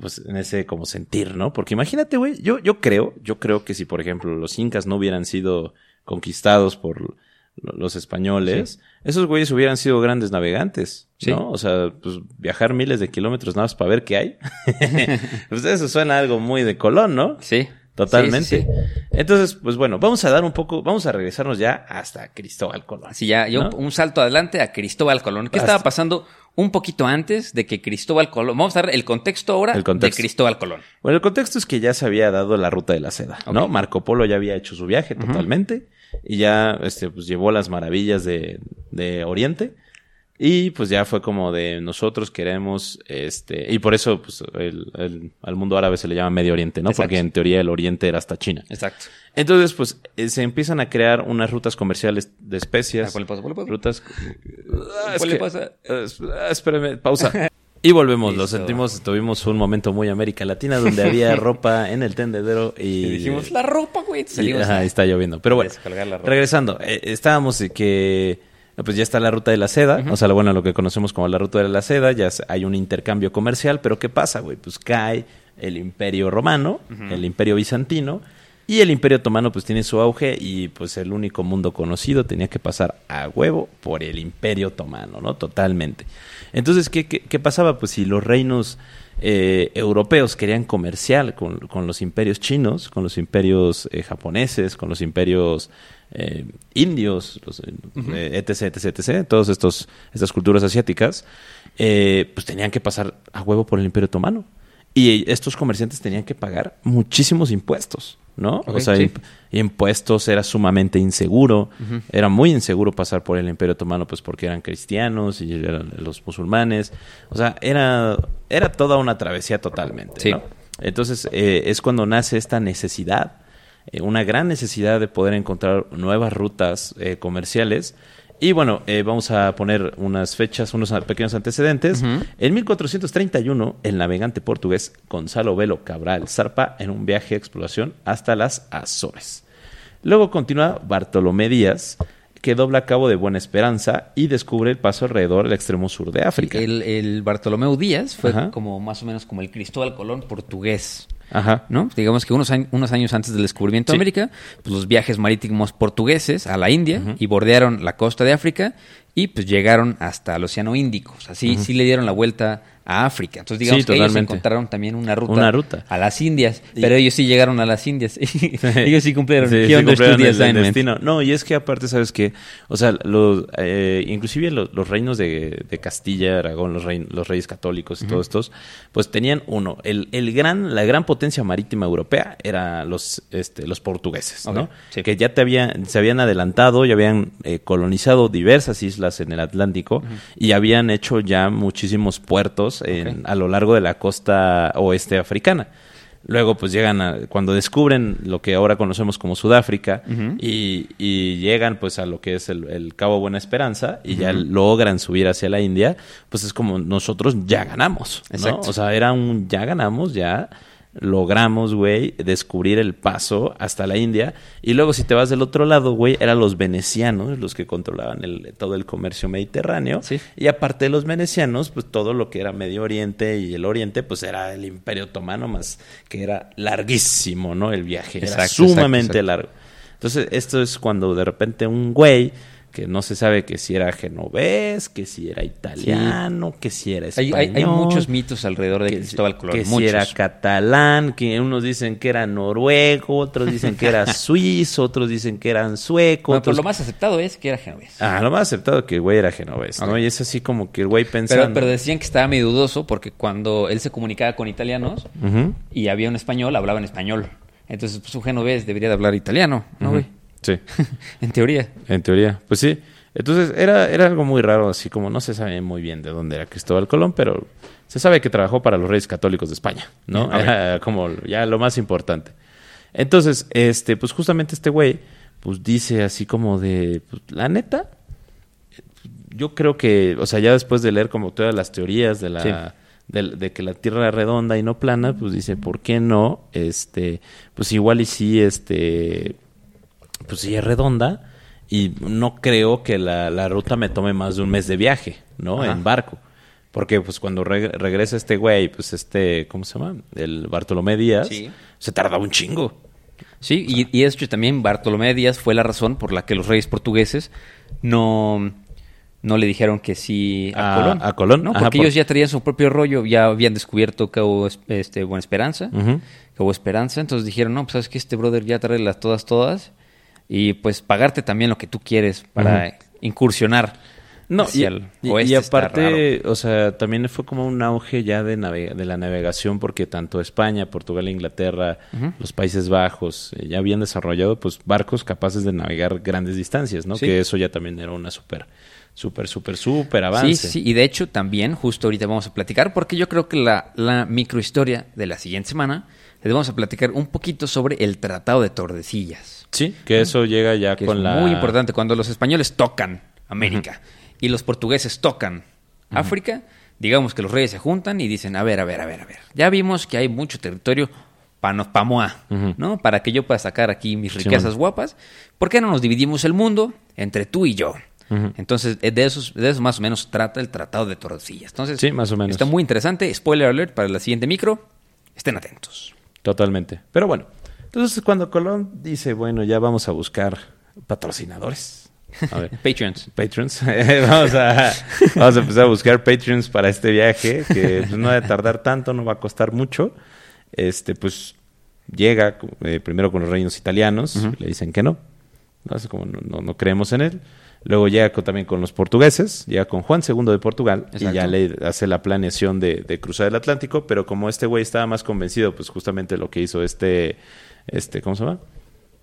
pues en ese como sentir, ¿no? Porque imagínate, güey, yo, yo creo, yo creo que si por ejemplo los incas no hubieran sido conquistados por lo- los españoles, esos güeyes hubieran sido grandes navegantes, Sí. ¿no? O sea, pues viajar miles de kilómetros nada más para ver qué hay. pues eso suena algo muy de Colón, ¿no? Sí. Totalmente. Sí, sí, sí. Entonces, pues bueno, vamos a dar un poco, vamos a regresarnos ya hasta Cristóbal Colón. Así ya, yo ¿no? un salto adelante a Cristóbal Colón. ¿Qué Hasta- estaba pasando un poquito antes de que Cristóbal Colón? Vamos a dar el contexto ahora El contexto. de Cristóbal Colón. Bueno, el contexto es que ya se había dado la ruta de la seda, ¿no? Marco Polo ya había hecho su viaje totalmente y ya, este, pues llevó las maravillas de, de Oriente y pues ya fue como de nosotros queremos, este, y por eso, pues, el, el- al mundo árabe se le llama Medio Oriente, ¿no? Exacto. Porque en teoría el Oriente era hasta China. Exacto. Entonces, pues, eh, se empiezan a crear unas rutas comerciales de especias. ¿Cuál le pasa? ¿Cuál le pasa? Rutas. Ah, es ¿Cuál le que- pasa? eh, ah, espérame, pausa. Y volvemos, lo Listo. sentimos, tuvimos un momento muy América Latina donde había ropa en el tendedero y, Y dijimos, la ropa, güey. y- Salimos ajá, está lloviendo. Pero bueno, regresando, eh, estábamos que pues ya está la ruta de la seda, o sea, bueno, lo que conocemos como la ruta de la seda, ya hay un intercambio comercial, pero ¿qué pasa, güey? Pues cae el imperio romano, el imperio bizantino, y el imperio otomano pues tiene su auge y pues el único mundo conocido tenía que pasar a huevo por el imperio otomano, ¿no? Totalmente. Entonces, ¿qué, qué, qué pasaba? Pues si los reinos eh, europeos querían comercial con, con los imperios chinos, con los imperios eh, japoneses, con los imperios eh, indios, los, eh, etc, etc, etc, todas estos, estas culturas asiáticas, pues tenían que pasar a huevo por el imperio otomano. Y estos comerciantes tenían que pagar muchísimos impuestos, ¿no? O sea, sí. impuestos era sumamente inseguro, era muy inseguro pasar por el imperio otomano, pues porque eran cristianos y eran los musulmanes, o sea, era, era toda una travesía totalmente, Sí. ¿no? Entonces eh, es cuando nace esta necesidad, eh, una gran necesidad de poder encontrar nuevas rutas eh, comerciales. Y bueno, eh, vamos a poner unas fechas, unos pequeños antecedentes. En 1431, el navegante portugués Gonzalo Velo Cabral zarpa en un viaje de exploración hasta las Azores. Luego continúa Bartolomé Díaz, que dobla Cabo de Buena Esperanza y descubre el paso alrededor del extremo sur de África. El, el Bartolomeu Díaz fue Ajá. como más o menos como el Cristóbal Colón portugués. Ajá. ¿no? Digamos que unos, años- unos años antes del descubrimiento Sí. de América, pues los viajes marítimos portugueses a la India y bordearon la costa de África y pues llegaron hasta el Océano Índico. O sea, sí, sí le dieron la vuelta a África. Entonces, digamos Sí, que ellos encontraron también una ruta, Una ruta. a las Indias, Y- pero ellos sí llegaron a las Indias. ellos sí cumplieron. Sí, sí cumplieron el- el destino. No, y es que aparte, ¿sabes qué? O sea, los, eh, inclusive los, los reinos de, de Castilla, Aragón, los, rein- los reyes católicos y todos estos, pues tenían uno, el, el gran, la gran potencia marítima europea era los, este, los portugueses, ¿no? Ok, sí. Que ya te habían, se habían adelantado, ya habían eh, colonizado diversas islas en el Atlántico y habían hecho ya muchísimos puertos en- a lo largo de la costa oeste africana. Luego, pues llegan a, cuando descubren lo que ahora conocemos como Sudáfrica y, y llegan pues a lo que es el, el Cabo Buena Esperanza y ya logran subir hacia la India, pues es como nosotros ya ganamos. O sea, era un ya ganamos, ya logramos, güey, descubrir el paso hasta la India. Y luego si te vas del otro lado, güey, eran los venecianos los que controlaban el, todo el comercio mediterráneo. Sí. Y aparte de los venecianos, pues todo lo que era Medio Oriente y el Oriente, pues era el Imperio Otomano más, que era larguísimo, ¿no? El viaje era exacto, sumamente exacto. largo. Entonces, esto es cuando de repente un güey que no se sabe que si era genovés, que si era italiano, que si era español. hay- hay muchos mitos alrededor de que, Cristóbal Colón. que si era catalán, que unos dicen que era noruego, otros dicen que era suizo, otros dicen que eran suecos. Bueno, pero lo más aceptado es que era genovés. Ah, lo más aceptado que el güey era genovés, ¿no? Y es así como que el güey pensando... Pero, pero decían que estaba medio dudoso porque cuando él se comunicaba con italianos y había un español, hablaba en español. Entonces, pues un genovés debería de hablar italiano, ¿no, güey? Sí, en teoría. en teoría. Pues sí. Entonces era, era algo muy raro, así como no se sabe muy bien de dónde era Cristóbal Colón, pero se sabe que trabajó para los reyes católicos de España, ¿no? Era como ya lo más importante. Entonces, este, pues justamente este güey, pues dice así como de, pues, la neta, yo creo que, o sea, ya después de leer como todas las teorías de la Sí. de, de que la Tierra era redonda y no plana, pues dice, ¿por qué no? Este, pues igual y sí, este, pues sí es redonda y no creo que la, la ruta me tome más de un mes de viaje, ¿no? Ajá. En barco. Porque pues cuando reg- regresa este güey, pues este, ¿cómo se llama? El Bartolomé Díaz, Sí. se tarda un chingo. Sí, y, y hecho también Bartolomé Díaz fue la razón por la que los reyes portugueses no, no le dijeron que sí a, A- Colón. a Colón, No, ajá, porque por- ellos ya traían su propio rollo, ya habían descubierto Cabo Es- este, Buena Esperanza, Ujú. Cabo Esperanza, entonces dijeron, no, pues sabes que este brother ya trae las todas, todas, y pues pagarte también lo que tú quieres para incursionar No, y, el oeste aparte, o sea, también fue como un auge ya de, navega- de la navegación porque tanto España, Portugal, Inglaterra, los Países Bajos eh, ya habían desarrollado pues barcos capaces de navegar grandes distancias, ¿no? Sí. Que eso ya también era una súper, súper, súper, súper Sí, avance. sí, y de hecho también, justo ahorita vamos a platicar, porque yo creo que la, la microhistoria de la siguiente semana, les vamos a platicar un poquito sobre el Tratado de Tordesillas. Sí, que eso llega ya que con es la... muy importante. Cuando los españoles tocan América y los portugueses tocan África, digamos que los reyes se juntan y dicen, a ver, a ver, a ver, a ver, ya vimos que hay mucho territorio para pamoa, Ujú. ¿no? Para que yo pueda sacar aquí mis riquezas guapas, ¿por qué no nos dividimos el mundo entre tú y yo? Entonces, eh, de, esos, de eso más o menos trata el Tratado de Tordesillas. Entonces, Sí, más o menos. está muy interesante. Spoiler alert para la siguiente micro. Estén atentos. Totalmente. Pero bueno, entonces cuando Colón dice, bueno, ya vamos a buscar patrocinadores. A ver. Patreons. Patrons. vamos, a, vamos a empezar a buscar Patreons para este viaje, que pues, no va a tardar tanto, no va a costar mucho. Este, pues llega eh, primero con los reinos italianos, le dicen que no. No, es como no, no- no creemos en él. Luego llega con- también con los portugueses, llega con Juan II de Portugal y ya le hace la planeación de, de cruzar el Atlántico, pero como este güey estaba más convencido, pues justamente lo que hizo este, este ¿cómo se llama?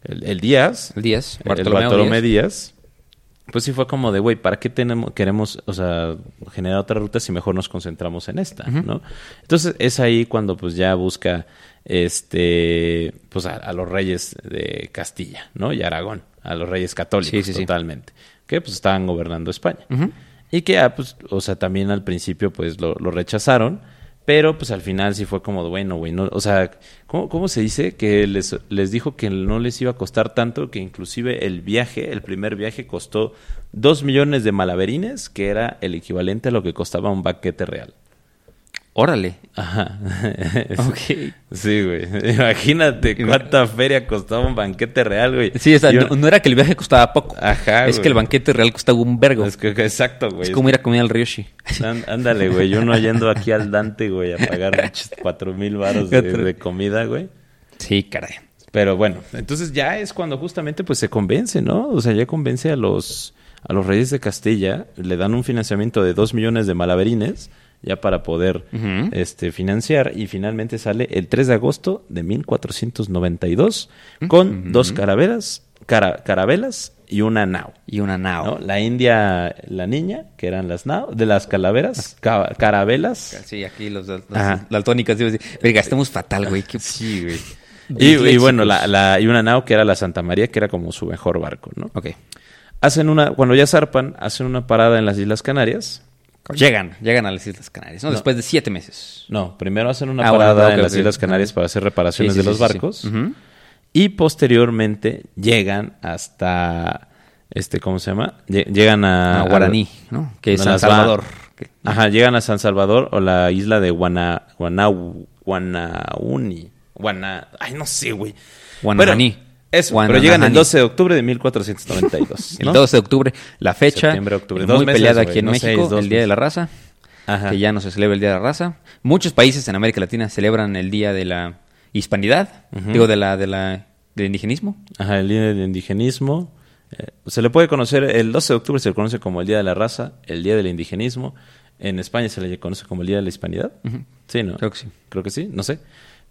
El, el Díaz, El Díaz. el Bartolomé Díaz. Díaz, pues sí fue como de, güey, ¿para qué tenemos, queremos, o sea, generar otra ruta si mejor nos concentramos en esta, ¿no? Entonces es ahí cuando pues ya busca, este, pues a, a los reyes de Castilla, ¿no? Y Aragón, a los reyes católicos Sí, sí, sí. Que pues estaban gobernando España. Y que, ah, pues, o sea, también al principio pues lo, lo rechazaron, pero pues al final sí fue como, bueno, güey, no, o sea, ¿cómo, cómo se dice? Que les, les dijo que no les iba a costar tanto, que inclusive el viaje, el primer viaje costó dos millones de malaverines, que era el equivalente a lo que costaba un baquete real. Órale. Ajá. Ok. Sí, güey. Imagínate cuánta feria costaba un banquete real, güey. Sí, o sea, no, era que el viaje costaba poco. Ajá, Es güey. que el banquete real costaba un vergo. Es que- que exacto, güey. es como ir a comer al Ryoshi. Án- Ándale, güey. Yo no yendo aquí al Dante, güey, a pagar cuatro mil baros de, de comida, güey. Sí, caray. Pero bueno, entonces ya es cuando justamente pues se convence, ¿no? O sea, ya convence a los a los reyes de Castilla, le dan un financiamiento de dos millones de malaverines ya para poder este financiar y finalmente sale el 3 de agosto de 1492 con dos carabelas, cara- carabelas y una nao. Y una nao. ¿no? La India, la niña, que eran las nao, de las calaveras, ca- carabelas. Sí, aquí los, los decir, Verga, estamos fatal, güey. Qué- Sí, güey. Y, bueno, la, la- y una nao que era la Santa María, que era como su mejor barco, ¿no? Ok. Hacen una, cuando ya zarpan, hacen una parada en las Islas Canarias. Llegan, llegan a las Islas Canarias, ¿no? No. Después de siete meses. No, primero hacen una Ah, bueno, parada en las. Islas Canarias para hacer reparaciones Sí, sí, de los sí, barcos. Y posteriormente llegan hasta, este, ¿cómo se llama? Lle- Llegan a... A Guaraní, ¿no? Que es San Salvador. Que- Ajá, llegan a San Salvador o la isla de Guana, Guanau, Guanauni. Guana, ay, no sé, güey. Guananí. Bueno, eso, pero llegan el 12 de octubre de 1492. El ¿no? 12 de octubre, la fecha Septiembre, octubre. Dos muy meses, peleada aquí en no México, seis, el Día de la Raza, Ajá. que ya no se celebra el Día de la Raza. Muchos países en América Latina celebran el Día de la Hispanidad, digo, de la, de la, del indigenismo. Ajá, el Día del Indigenismo. Eh, se le puede conocer, el 12 de octubre se le conoce como el Día de la Raza, el Día del Indigenismo. En España se le conoce como el Día de la Hispanidad. Sí, ¿no? Creo que sí. Creo que sí, no sé.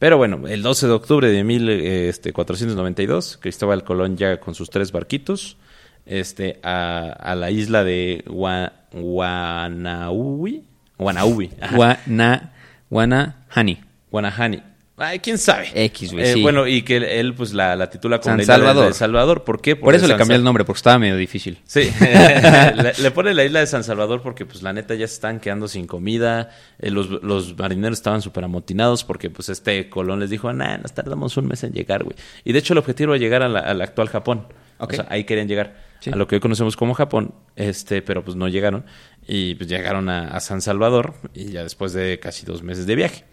Pero bueno, el 12 de octubre de eh, este, 1492, Cristóbal Colón llega con sus tres barquitos este, a, a la isla de Gua- Guanaui. Guanaui. ajá. Guana, Guanahani. Guanahani. Ay, quién sabe. X, güey, Eh, sí. Bueno, y que él, él, pues la, la titula como San la isla de- Salvador. de Salvador. ¿Por qué? Por eso le cambié el nombre, porque estaba medio difícil. Sí, le, le pone la isla de San Salvador porque pues la neta ya se están quedando sin comida, eh, los, los marineros estaban súper amotinados porque pues este Colón les dijo, nah, nos tardamos un mes en llegar, güey. Y de hecho el objetivo era llegar a al actual Japón, Ok. o sea, ahí querían llegar, Sí. a lo que hoy conocemos como Japón, este, pero pues no llegaron y pues llegaron a, a San Salvador y ya después de casi dos meses de viaje.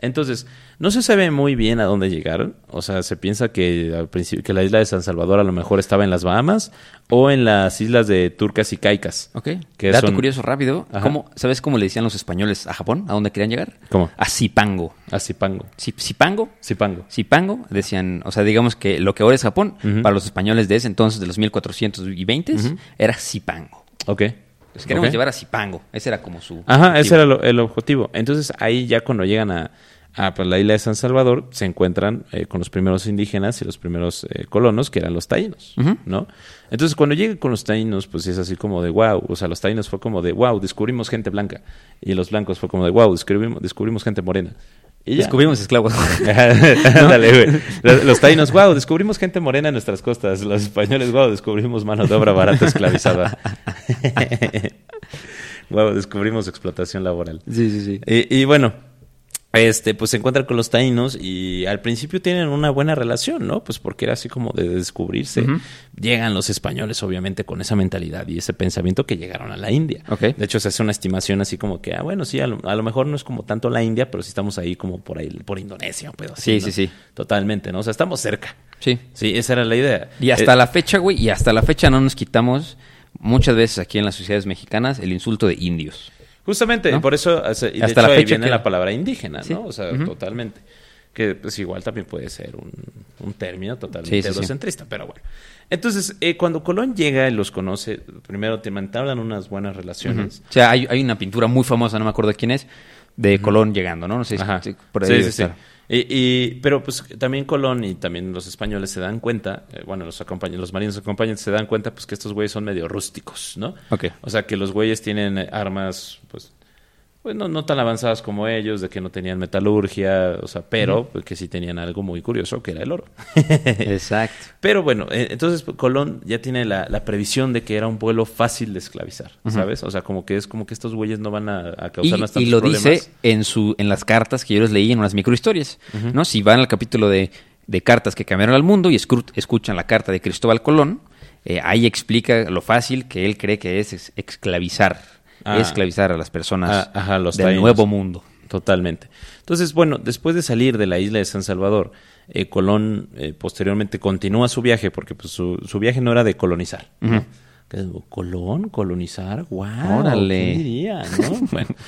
Entonces, no se sabe muy bien a dónde llegaron. O sea, se piensa que al principio que la isla de San Salvador a lo mejor estaba en las Bahamas o en las islas de Turcas y Caicas. Ok. Que Dato son- curioso rápido. ¿Cómo, ¿Sabes cómo le decían los españoles a Japón? ¿A dónde querían llegar? ¿Cómo? A Zipango. A Zipango. Zi- Zipango. Zipango. Zipango, decían, o sea, digamos que lo que ahora es Japón, para los españoles de ese entonces, de los 1420, era Zipango. Ok. Los queremos Ok. llevar a Zipango. Ese era como su. Ajá, objetivo. ese era lo- el objetivo. Entonces ahí ya cuando llegan a, a, pues, la isla de San Salvador se encuentran eh, con los primeros indígenas y los primeros eh, colonos que eran los taínos. ¿no? Entonces cuando llegan con los taínos pues es así como de wow, o sea, los taínos fue como de wow, descubrimos gente blanca y los blancos fue como de wow, descubrimos, descubrimos gente morena. Y. Descubrimos esclavos. Ándale, güey. Los, los taínos, wow, descubrimos gente morena en nuestras costas. Los españoles, wow, descubrimos mano de obra barata esclavizada. wow, descubrimos explotación laboral. sí, sí, sí. Y, y bueno, este, pues se encuentran con los taínos y al principio tienen una buena relación, ¿no? Pues porque era así como de descubrirse. Llegan los españoles, obviamente, con esa mentalidad y ese pensamiento que llegaron a la India. Ok. De hecho, se hace una estimación así como que, ah, bueno, sí, a lo, a lo mejor no es como tanto la India, pero sí estamos ahí como por ahí, por Indonesia, un pedo así, Sí, ¿no? sí, sí. Totalmente, ¿no? O sea, estamos cerca. Sí. Sí, esa era la idea. Y hasta Eh, la fecha, güey, y hasta la fecha no nos quitamos muchas veces aquí en las sociedades mexicanas el insulto de indios. Justamente, ¿no? por eso, o sea, y de Hasta hecho la ahí viene que- la palabra indígena, Sí. ¿no? O sea, totalmente. Que pues igual también puede ser un, un término totalmente Sí, eurocentrista, pero bueno. Entonces, eh, cuando Colón llega y los conoce, primero te mantablan unas buenas relaciones. O sea, hay, hay una pintura muy famosa, no me acuerdo de quién es, de Colón llegando, ¿no? No sé si por ahí Sí, sí, sí. Y, y- pero pues también Colón y también los españoles se dan cuenta, eh, bueno, los, los marinos acompañantes se dan cuenta pues que estos güeyes son medio rústicos, ¿no? Ok. O sea, que los güeyes tienen armas, pues, pues no, no tan avanzadas como ellos, de que no tenían metalurgia, o sea, pero pues, que sí tenían algo muy curioso, que era el oro. Exacto. Pero bueno, eh, entonces Colón ya tiene la, la previsión de que era un pueblo fácil de esclavizar, ¿sabes? O sea, como que es como que estos güeyes no van a, a Y, causarnos y tantos lo problemas. dice en su en las cartas que yo les leí en unas microhistorias, ¿no? Si van al capítulo de, de cartas que cambiaron al mundo y escuchan la carta de Cristóbal Colón, eh, ahí explica lo fácil que él cree que es esclavizar, Ah. esclavizar a las personas Ah, ajá, los del taínos. nuevo mundo. Totalmente. Entonces, bueno, después de salir de la isla de San Salvador, eh, Colón eh, posteriormente continúa su viaje, porque pues, su, su viaje no era de colonizar. ¿no? Que, Colón, colonizar, wow. Órale. ¿Quién diría, no? Bueno.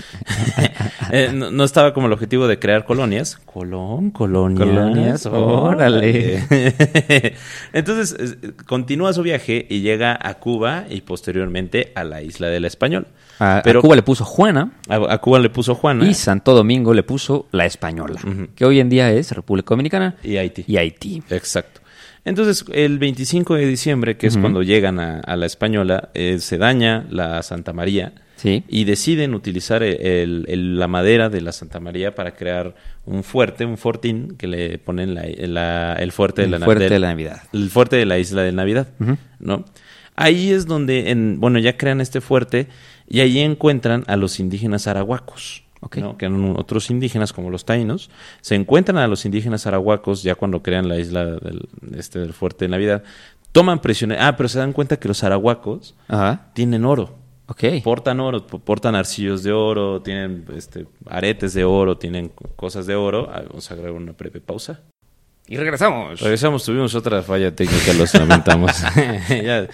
Eh, no, no estaba como el objetivo de crear colonias. Colón, colonias. Colonias, órale. Entonces, continúa su viaje y llega a Cuba y posteriormente a la isla de la Española. A, a Pero Cuba le puso Juana a, a Cuba le puso Juana y Santo Domingo le puso la Española, que hoy en día es República Dominicana y Haití. y Haití. Exacto. Entonces, el 25 de diciembre, que es cuando llegan a, a la Española, eh, se daña la Santa María Sí. y deciden utilizar el- el- la madera de la Santa María para crear un fuerte, un fortín que le ponen la- la- el fuerte de El la fuerte de la Navidad. el fuerte de la isla de Navidad. ¿no? Ahí es donde, en, bueno, ya crean este fuerte y ahí encuentran a los indígenas arahuacos, Ok. ¿no? que eran otros indígenas como los taínos. Se encuentran a los indígenas arahuacos ya cuando crean la isla del, este, del fuerte de Navidad. Toman prisioneros. Ah, pero se dan cuenta que los arahuacos Ajá. tienen oro. Portan oro, portan arcillos de oro, tienen este, aretes de oro, tienen co- cosas de oro. Ah, Vamos a grabar una breve pausa. Y regresamos. Regresamos, tuvimos otra falla técnica, los lamentamos. Ya,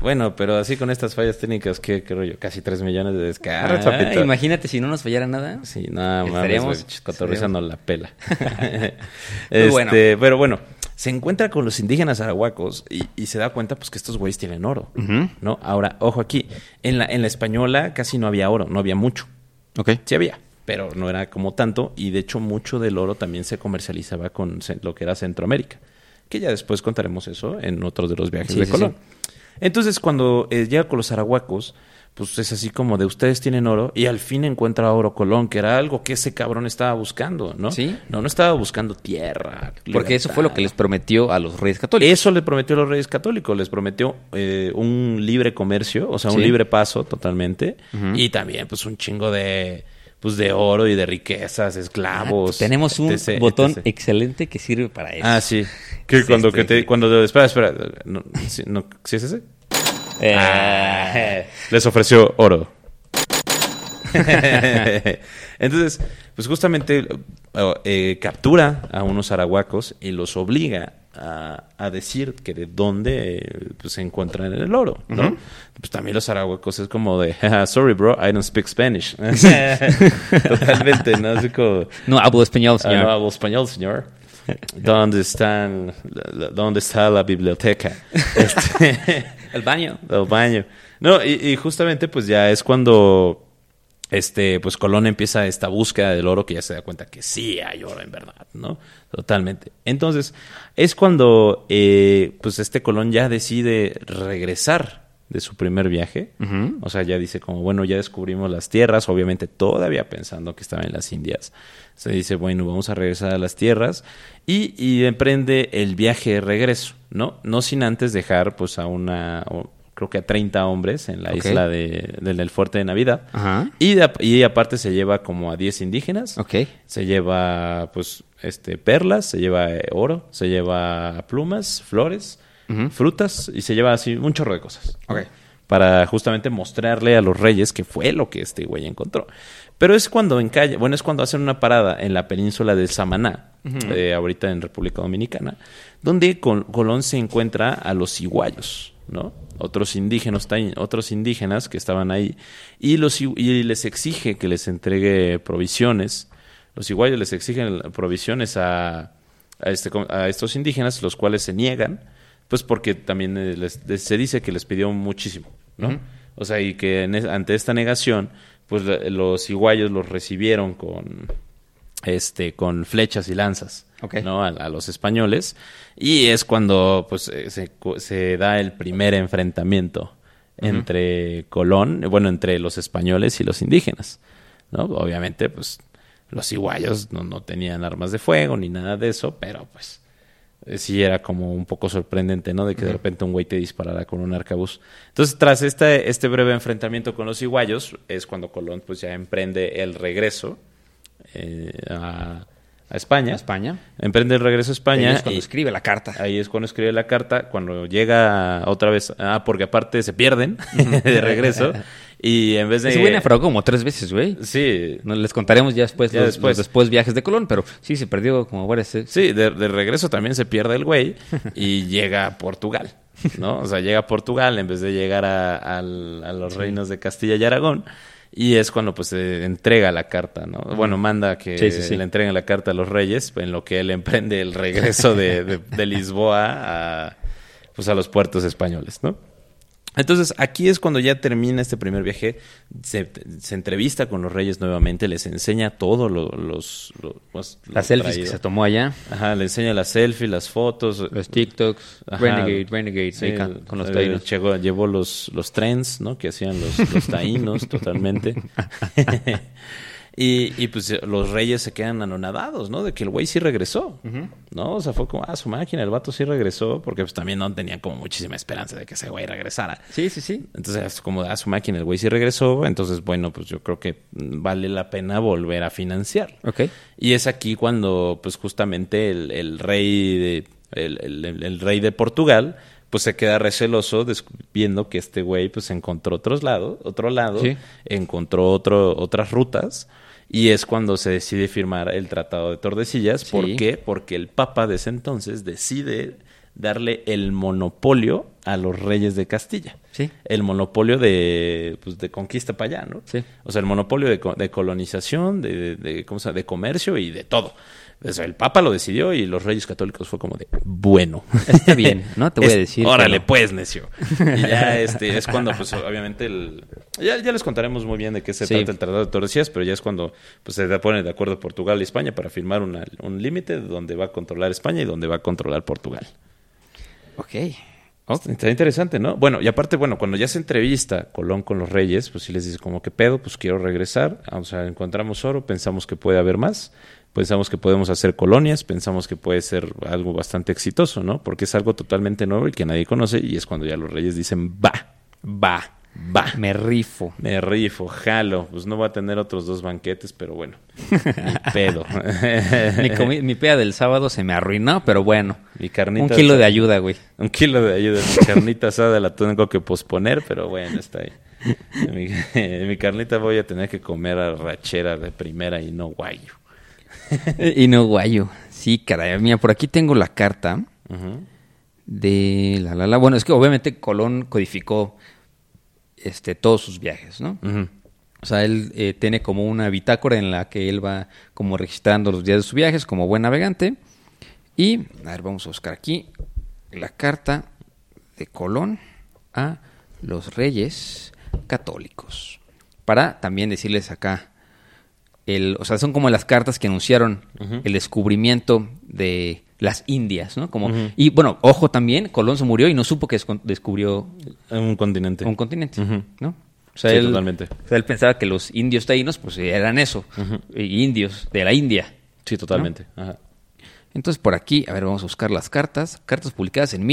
bueno, pero así con estas fallas técnicas, ¿qué, qué rollo? Casi 3 millones de descargas, Ah, imagínate si no nos fallara nada. Sí, nada más. Estaríamos- Cotorriza no la pela. Muy bueno. este, Pero bueno, se encuentra con los indígenas arahuacos y, y se da cuenta pues que estos güeyes tienen oro. ¿no? Ahora, ojo aquí, en la, en la española casi no había oro, no había mucho. Ok. Sí había, pero no era como tanto y de hecho mucho del oro también se comercializaba con lo que era Centroamérica, que ya después contaremos eso en otros de los viajes Sí, de sí, Colón. Entonces cuando eh, llega con los arahuacos, pues es así como de ustedes tienen oro y al fin encuentra oro Colón, que era algo que ese cabrón estaba buscando, ¿no? Sí. No, no estaba buscando tierra. Porque eso fue lo que les prometió a los reyes católicos. Eso le prometió a los reyes católicos, les prometió eh, un libre comercio, o sea, un Sí. libre paso totalmente, y también pues un chingo de pues de oro y de riquezas, esclavos. Ah, Tenemos un etc, botón etc. excelente que sirve para eso. Ah, sí. Que Sí, cuando que te cuando espera, espera, no, sí, no, ¿sí es ese? Eh, Ah, les ofreció oro. Entonces, pues justamente eh, captura a unos arahuacos y los obliga a, a decir que de dónde eh, pues, se encuentran el oro, ¿no? Pues también los arahuacos es como de, "Ah, sorry bro, I don't speak Spanish. Totalmente, ¿no? Así como, No hablo español, "Ah, señor. no hablo español, señor. ¿Dónde están, la- dónde está la biblioteca? Este, El baño. del baño. No, y, y justamente pues ya es cuando este pues Colón empieza esta búsqueda del oro que ya se da cuenta que sí hay oro en verdad, ¿no? Totalmente. Entonces, es cuando eh, pues este Colón ya decide regresar de su primer viaje. O sea, ya dice como, bueno, ya descubrimos las tierras, obviamente todavía pensando que estaba en las Indias. Se dice, bueno, vamos a regresar a las tierras y, y emprende el viaje de regreso, ¿no? No sin antes dejar pues a una, creo que a 30 hombres en la isla de, del del fuerte de Navidad. Ajá. Y, de- y aparte se lleva como a 10 indígenas. Ok. Se lleva, pues, este, perlas, se lleva eh, oro, se lleva plumas, flores, frutas y se lleva así un chorro de cosas. ¿no? Ok. Para justamente mostrarle a los reyes que fue lo que este güey encontró. Pero es cuando en calle, bueno, es cuando hacen una parada en la península de Samaná, eh, ahorita en República Dominicana, donde Col- Colón se encuentra a los iguayos, ¿no? Otros indígenas, otros indígenas que estaban ahí, y, los, y les exige que les entregue provisiones. Los iguayos les exigen provisiones a, a, este, a estos indígenas, los cuales se niegan, pues porque también eh, les- se dice que les pidió muchísimo, ¿no? O sea, y que en ante esta negación, pues los iguayos los recibieron con este con flechas y lanzas, ¿no? A, a los españoles y es cuando pues eh, se, da el primer enfrentamiento entre Colón, bueno, entre los españoles y los indígenas, ¿no? Obviamente, pues los iguayos no, no tenían armas de fuego ni nada de eso, pero pues eh, sí era como un poco sorprendente, ¿no? De que de repente un güey te disparara con un arcabuz. Entonces, tras este, este breve enfrentamiento con los iguayos, es cuando Colón pues ya emprende el regreso eh, a, a España. A España. Emprende el regreso a Ahí España. es cuando y- escribe la carta. Ahí es cuando escribe la carta, cuando llega otra vez, ah, porque aparte se pierden de regreso, y en vez de... Ese güey naufragó como tres veces, güey. Sí, les contaremos ya después, Ya los, después. los después viajes de Colón, pero sí se perdió como varias. Sí, de, de regreso también se pierde el güey y llega a Portugal, ¿no? O sea, llega a Portugal en vez de llegar a los reinos de Castilla y Aragón. Y es cuando pues se entrega la carta, ¿no? Bueno, manda que Sí, sí, sí. le entreguen la carta a los reyes, en lo que él emprende el regreso de, de- de Lisboa a, pues a los puertos españoles, ¿no? Entonces, aquí es cuando ya termina este primer viaje, se, se entrevista con los reyes nuevamente, les enseña todo lo- los... lo- pues, lo Las selfies traído. que se tomó allá, Ajá, le enseña las selfies, las fotos. los TikToks, Ajá. Renegade, Renegade, Sí, ahí con los eh, taínos. llegó- llevó los, los trends, ¿no? Que hacían los, los taínos totalmente. y, y pues eh, los reyes se quedan anonadados, ¿no? De que el güey sí regresó, ¿no? O sea, fue como, ah, su máquina, el vato sí regresó, porque pues también no tenían como muchísima esperanza de que ese güey regresara. Sí, sí, sí. Entonces, es como, a su máquina, el güey sí regresó, entonces, bueno, pues yo creo que vale la pena volver a financiar. Ok. Y es aquí cuando, pues justamente el, el rey de el, el- el- el rey de Portugal, pues se queda receloso viendo que este güey pues encontró otros lados, otro lado, Sí. encontró otro, otras rutas. Y es cuando se decide firmar el Tratado de Tordesillas. ¿Por qué? Porque el Papa de ese entonces decide darle el monopolio a los reyes de Castilla. Sí. El monopolio de, pues, de conquista para allá, ¿no? Sí. O sea, el monopolio de, de colonización, de, de, de- ¿cómo se llama? de comercio y de todo. Sea, el Papa lo decidió y los reyes católicos fue como de, bueno. Está bien, ¿no? Te voy a decir. Órale, pero- pues, necio. Y ya este, es cuando, pues, obviamente, el, ya, ya les contaremos muy bien de qué se Sí. trata el Tratado de Tordesillas, pero ya es cuando pues, se ponen de acuerdo Portugal y España para firmar una- un límite donde va a controlar España y donde va a controlar Portugal. Ok. Ok. Está interesante, ¿no? Bueno, y aparte, bueno, cuando ya se entrevista Colón con los reyes, pues sí les dice como que pedo, pues quiero regresar, o sea, encontramos oro, pensamos que puede haber más, pensamos que podemos hacer colonias, pensamos que puede ser algo bastante exitoso, ¿no? Porque es algo totalmente nuevo y que nadie conoce y es cuando ya los reyes dicen, va, va, va. Me rifo. Me rifo, jalo, pues no va a tener otros dos banquetes, pero bueno, ni pedo. mi, mi peda del sábado se me arruinó, pero bueno. Mi carnita Un kilo asada- de ayuda, güey. Un kilo de ayuda. Mi carnita asada la tengo que posponer, pero bueno, está ahí. mi, mi carnita voy a tener que comer arrachera de primera y no guayo. y no guayo. Sí, caray. Mira, por aquí tengo la carta de la la la. Bueno, es que obviamente Colón codificó este, todos sus viajes, ¿no? O sea, él eh, tiene como una bitácora en la que él va como registrando los días de sus viajes como buen navegante. Y, a ver, vamos a buscar aquí la carta de Colón a los reyes católicos. Para también decirles acá, el, o sea, son como las cartas que anunciaron el descubrimiento de las Indias, ¿no? Como. Y bueno, ojo también, Colón se murió y no supo que descu- descubrió un continente. un continente. ¿no? O sea, Sí, él, totalmente. o sea, él pensaba que los indios taínos, pues eran eso, y indios de la India. Sí, totalmente. Ajá. Entonces, por aquí, a ver, vamos a buscar las cartas. Cartas publicadas en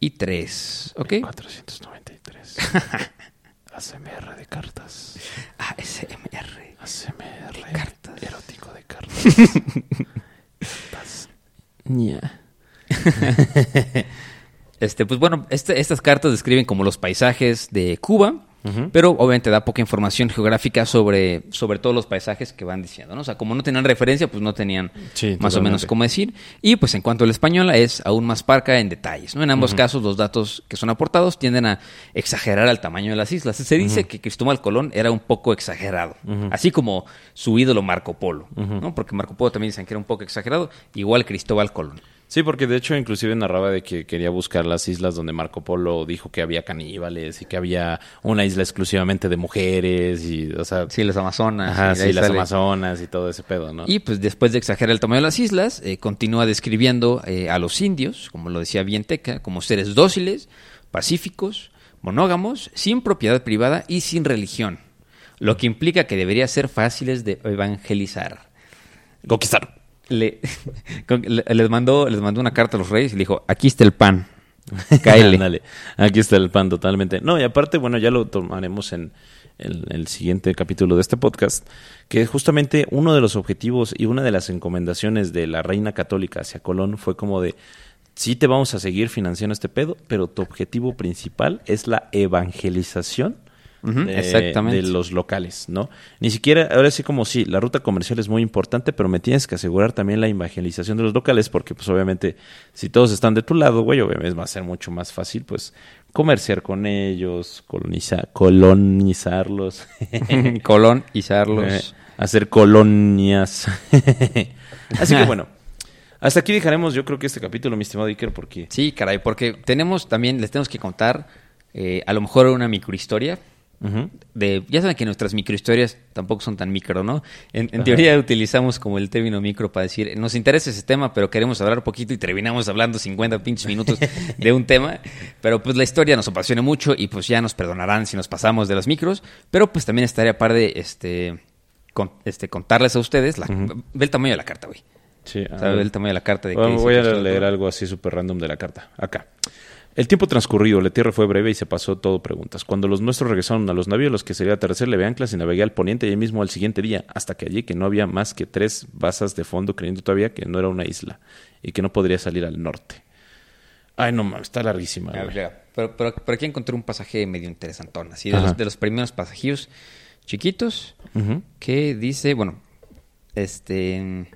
1493. ¿Ok? 493. ASMR de cartas. ASMR. ASMR De cartas. erótico de cartas. Este, pues bueno, este- estas cartas describen como los paisajes de Cuba, Pero obviamente da poca información geográfica sobre, sobre todos los paisajes que van diciendo, ¿no? O sea, como no tenían referencia, pues no tenían Sí, más o menos cómo decir. Y pues en cuanto a la española es aún más parca en detalles, ¿no? En ambos casos los datos que son aportados tienden a exagerar al tamaño de las islas. Se dice que Cristóbal Colón era un poco exagerado, así como su ídolo Marco Polo, ¿no? Porque Marco Polo también dicen que era un poco exagerado, igual Cristóbal Colón. Sí, porque de hecho inclusive narraba de que quería buscar las islas donde Marco Polo dijo que había caníbales y que había una isla exclusivamente de mujeres y, o sea, Sí, las Amazonas. ajá, sí, las sale. Amazonas y todo ese pedo, ¿no? Y pues después de exagerar el tamaño de las islas, eh, continúa describiendo eh, a los indios, como lo decía Vienteca, como seres dóciles, pacíficos, monógamos, sin propiedad privada y sin religión, lo que implica que debería ser fáciles de evangelizar. Conquistar. Le- les, mandó, les mandó una carta a los reyes y le dijo, aquí está el pan, cáele. Aquí está el pan totalmente. No, y aparte, bueno, ya lo tomaremos en el, el siguiente capítulo de este podcast, que justamente uno de los objetivos y una de las encomendaciones de la reina católica hacia Colón fue como de, sí te vamos a seguir financiando este pedo, pero tu objetivo principal es la evangelización. De, exactamente. de los locales, ¿no? Ni siquiera, ahora sí como sí, la ruta comercial es muy importante, pero me tienes que asegurar también la evangelización de los locales, porque pues obviamente si todos están de tu lado, güey, obviamente va a ser mucho más fácil, pues, comerciar con ellos, colonizar, colonizarlos, Colón, izarlos. eh, hacer colonias. Así que bueno, hasta aquí dejaremos yo creo que este capítulo, mi estimado Iker, porque... Sí, caray, porque tenemos también, les tenemos que contar eh, a lo mejor una microhistoria. De, ya saben que nuestras microhistorias tampoco son tan micro, ¿no? En, en teoría utilizamos como el término micro para decir, nos interesa ese tema, pero queremos hablar poquito y terminamos hablando 50 pinches minutos de un tema. Pero pues la historia nos apasiona mucho y pues ya nos perdonarán si nos pasamos de las micros. Pero pues también estaría par de este, con- este, contarles a ustedes, la, ve el tamaño de la carta, güey. Sí, O sea, ve el tamaño de la carta. De Bueno, voy a leer algo así súper random de la carta. Acá. El tiempo transcurrido, la tierra fue breve y se pasó todo preguntas. Cuando los nuestros regresaron a los navíos, los que sería atardecer le anclas y navegué al poniente y ahí mismo al siguiente día, hasta que allí que no había más que tres basas de fondo, creyendo todavía que no era una isla y que no podría salir al norte. Ay, no mames, está larguísima. Pero, pero, pero aquí encontré un pasaje medio interesantón, así, de los, de los primeros pasajillos chiquitos, Ujú. que dice, bueno, este...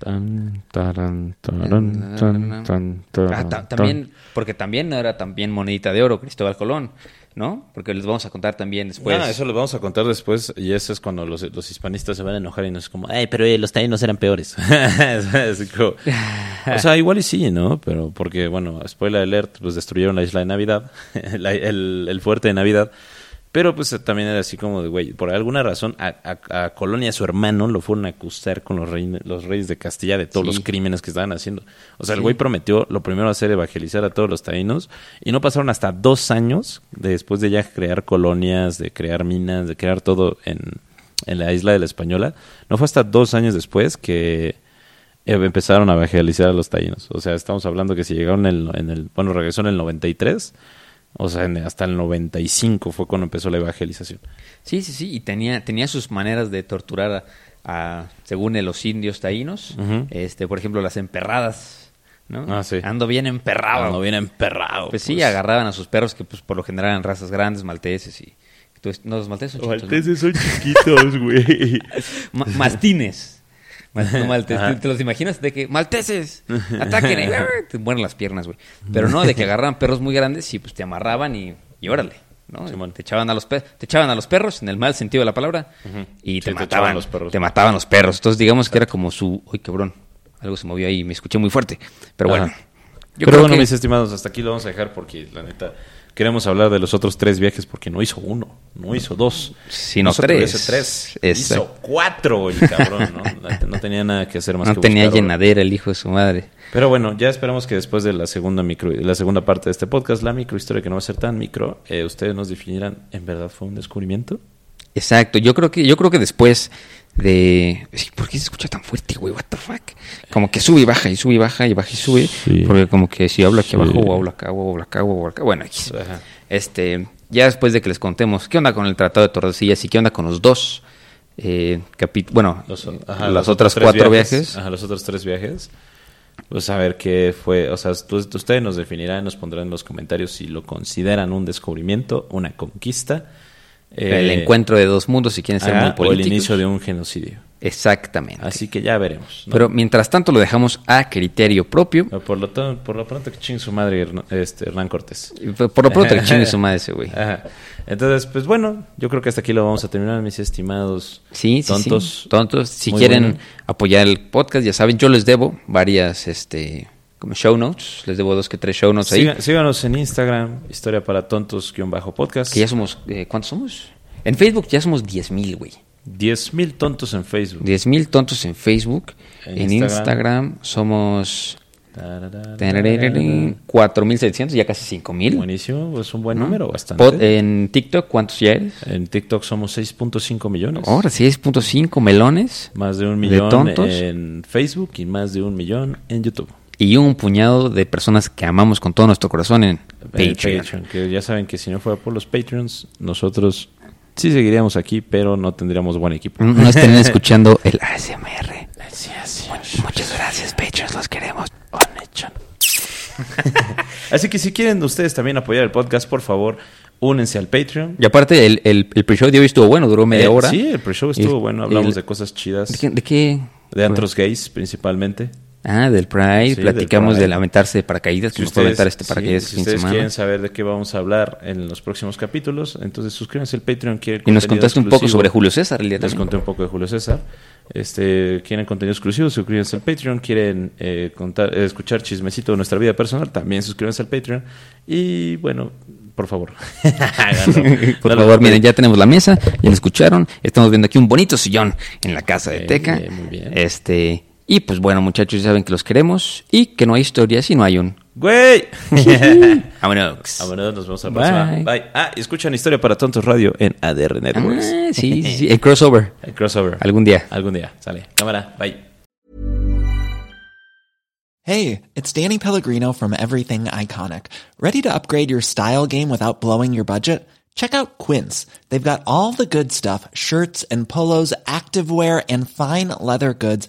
Tan, taran, taran, tan, tan, Ah, taran, ta- también, porque también no era también monedita de oro Cristóbal Colón, ¿no? Porque les vamos a contar también después. Ah, eso lo vamos a contar después y eso es cuando los, los hispanistas se van a enojar y no es como, ay, pero eh, los taínos eran peores. Como- o sea, igual y sí, ¿no? Pero porque, bueno, spoiler alert, pues destruyeron la isla de Navidad, la- el, el fuerte de Navidad. Pero pues también era así como de, güey, por alguna razón a, a, a Colonia, su hermano, lo fueron a acusar con los, los reyes de Castilla de todos Sí. los crímenes que estaban haciendo. O sea, el güey prometió lo primero hacer evangelizar a todos los taínos y no pasaron hasta dos años después de ya crear colonias, de crear minas, de crear todo en, en la isla de la Española. No fue hasta dos años después que eh, empezaron a evangelizar a los taínos. O sea, estamos hablando que si llegaron en el, en el bueno, regresó en el 93, o sea, en- hasta el 95 fue cuando empezó la evangelización. Sí, sí, sí, y tenía, tenía sus maneras de torturar a, a, según él, los indios taínos. Este, por ejemplo, las emperradas ¿no? Ah, sí. Ando bien emperrado. Cuando viene emperrado. Pues sí, agarraban a sus perros que pues por lo general eran razas grandes, malteses y... Entonces, no, los malteses son chiquitos, ¿no? son chiquitos, güey. Ma- mastines. No, malteses. ¿Te, te los imaginas de que malteses ataquen y te mueren las piernas, güey. Pero no, de que agarraban perros muy grandes y pues te amarraban y, y órale. ¿no? Te echaban a los te echaban a los perros en el mal sentido de la palabra y te te mataban echaban los perros. te mataban los perros entonces digamos que era como su uy cabrón algo se movió ahí me escuché muy fuerte pero bueno yo Pero creo bueno, que- mis estimados, hasta aquí lo vamos a dejar porque la neta queremos hablar de los otros tres viajes porque no hizo uno, no hizo dos, Sino hizo tres. hizo tres, Exacto. hizo cuatro el cabrón, ¿no? No tenía nada que hacer más no que tenía buscar llenadera el hijo de su madre Pero bueno, ya esperamos que después de la segunda micro, la segunda parte de este podcast, la microhistoria que no va a ser tan micro, eh, ustedes nos definirán, ¿en verdad fue un descubrimiento? Exacto, yo creo que yo creo que después de ¿por qué se escucha tan fuerte, güey? What the fuck? Como que sube y baja y sube y baja y baja y sube, Sí. porque como que si hablo aquí Sí. abajo o hablo acá o hablo acá o hablo acá, bueno. Ajá. Este, ya después de que les contemos qué onda con el Tratado de Tordesillas y qué onda con los dos eh, bueno, Los, ajá, las los otras tres cuatro viajes, Ajá, los otros tres viajes. Pues a ver qué fue. O sea, tú- ustedes nos definirán, nos pondrán en los comentarios si lo consideran un descubrimiento, una conquista. El eh, encuentro de dos mundos si quieren ser muy o el políticos. inicio de un genocidio. Exactamente. Así que ya veremos. ¿no? Pero mientras tanto lo dejamos a criterio propio. Por, lo por lo pronto que chingue su madre este, Hernán Cortés. Por lo pronto que chingue su madre ese güey. Ajá. Entonces, pues bueno, yo creo que hasta aquí lo vamos a terminar, mis estimados Sí, sí, tontos. sí. Tontos. Si Muy quieren bueno. apoyar el podcast, ya saben, yo les debo varias, este, como show notes. Les debo dos que tres show notes ahí. Síganos en Instagram, historia para tontos-podcast. Que ya somos, eh, ¿cuántos somos? En Facebook ya somos 10 mil, güey. 10 mil tontos en Facebook. 10 mil tontos en Facebook. En En, Instagram. Instagram. somos Tararara. 4.700, ya casi 5 mil. Buenísimo, es un buen número, bastante. Pod- en TikTok, ¿cuántos ya eres? En TikTok somos 6.5 millones. Ahora 6.5 melones. Más de un ¿De millón tontos? en Facebook y más de un millón en YouTube. Y un puñado de personas que amamos con todo nuestro corazón en Patreon. que ya saben que si no fuera por los Patreons, nosotros sí seguiríamos aquí, pero no tendríamos buen equipo. No estén escuchando el ASMR. Muchas gracias, Patreons, los queremos. Así que si quieren ustedes también apoyar el podcast, por favor, únense al Patreon. Y aparte, el, el, el pre-show de hoy estuvo bueno, duró media Eh, hora. Sí, el pre-show estuvo bueno. Hablamos de cosas chidas. ¿De qué? de qué? De antros gays, principalmente. Ah, del Pride. Sí, del Platicamos Pride. de lamentarse de paracaídas. Que nos aventar este paracaídas sí, este si fin ustedes semana. quieren saber de qué vamos a hablar en los próximos capítulos, entonces suscríbanse al Patreon. quieren Y nos contaste un poco sobre Julio César el día Les conté un poco de Julio César. Este, quieren contenido exclusivo, suscríbanse al Patreon. Quieren eh, contar, eh, escuchar chismecito de nuestra vida personal, también suscríbanse al Patreon. Y bueno, por favor. Por favor, miren, ya tenemos la mesa, ya lo escucharon. Estamos viendo aquí un bonito sillón en la casa de Bien, Teca. bien, muy bien. Este, y pues bueno, muchachos, ya saben que los queremos y que no hay historia si no hay un. ¡Güey! Vámonos. Vámonos, nos vemos a la Bye. próxima. Bye. Ah, y escuchan Historia para Tontos Radio en ADR Networks. Ah, sí, sí, sí, el crossover. El crossover. Algún día. Algún día. Sale. Cámara. Bye. Hey, it's Danny Pellegrino from Everything Iconic. Ready to upgrade your style game without blowing your budget? Check out Quince. They've got all the good stuff shirts and polos, activewear, and fine leather goods,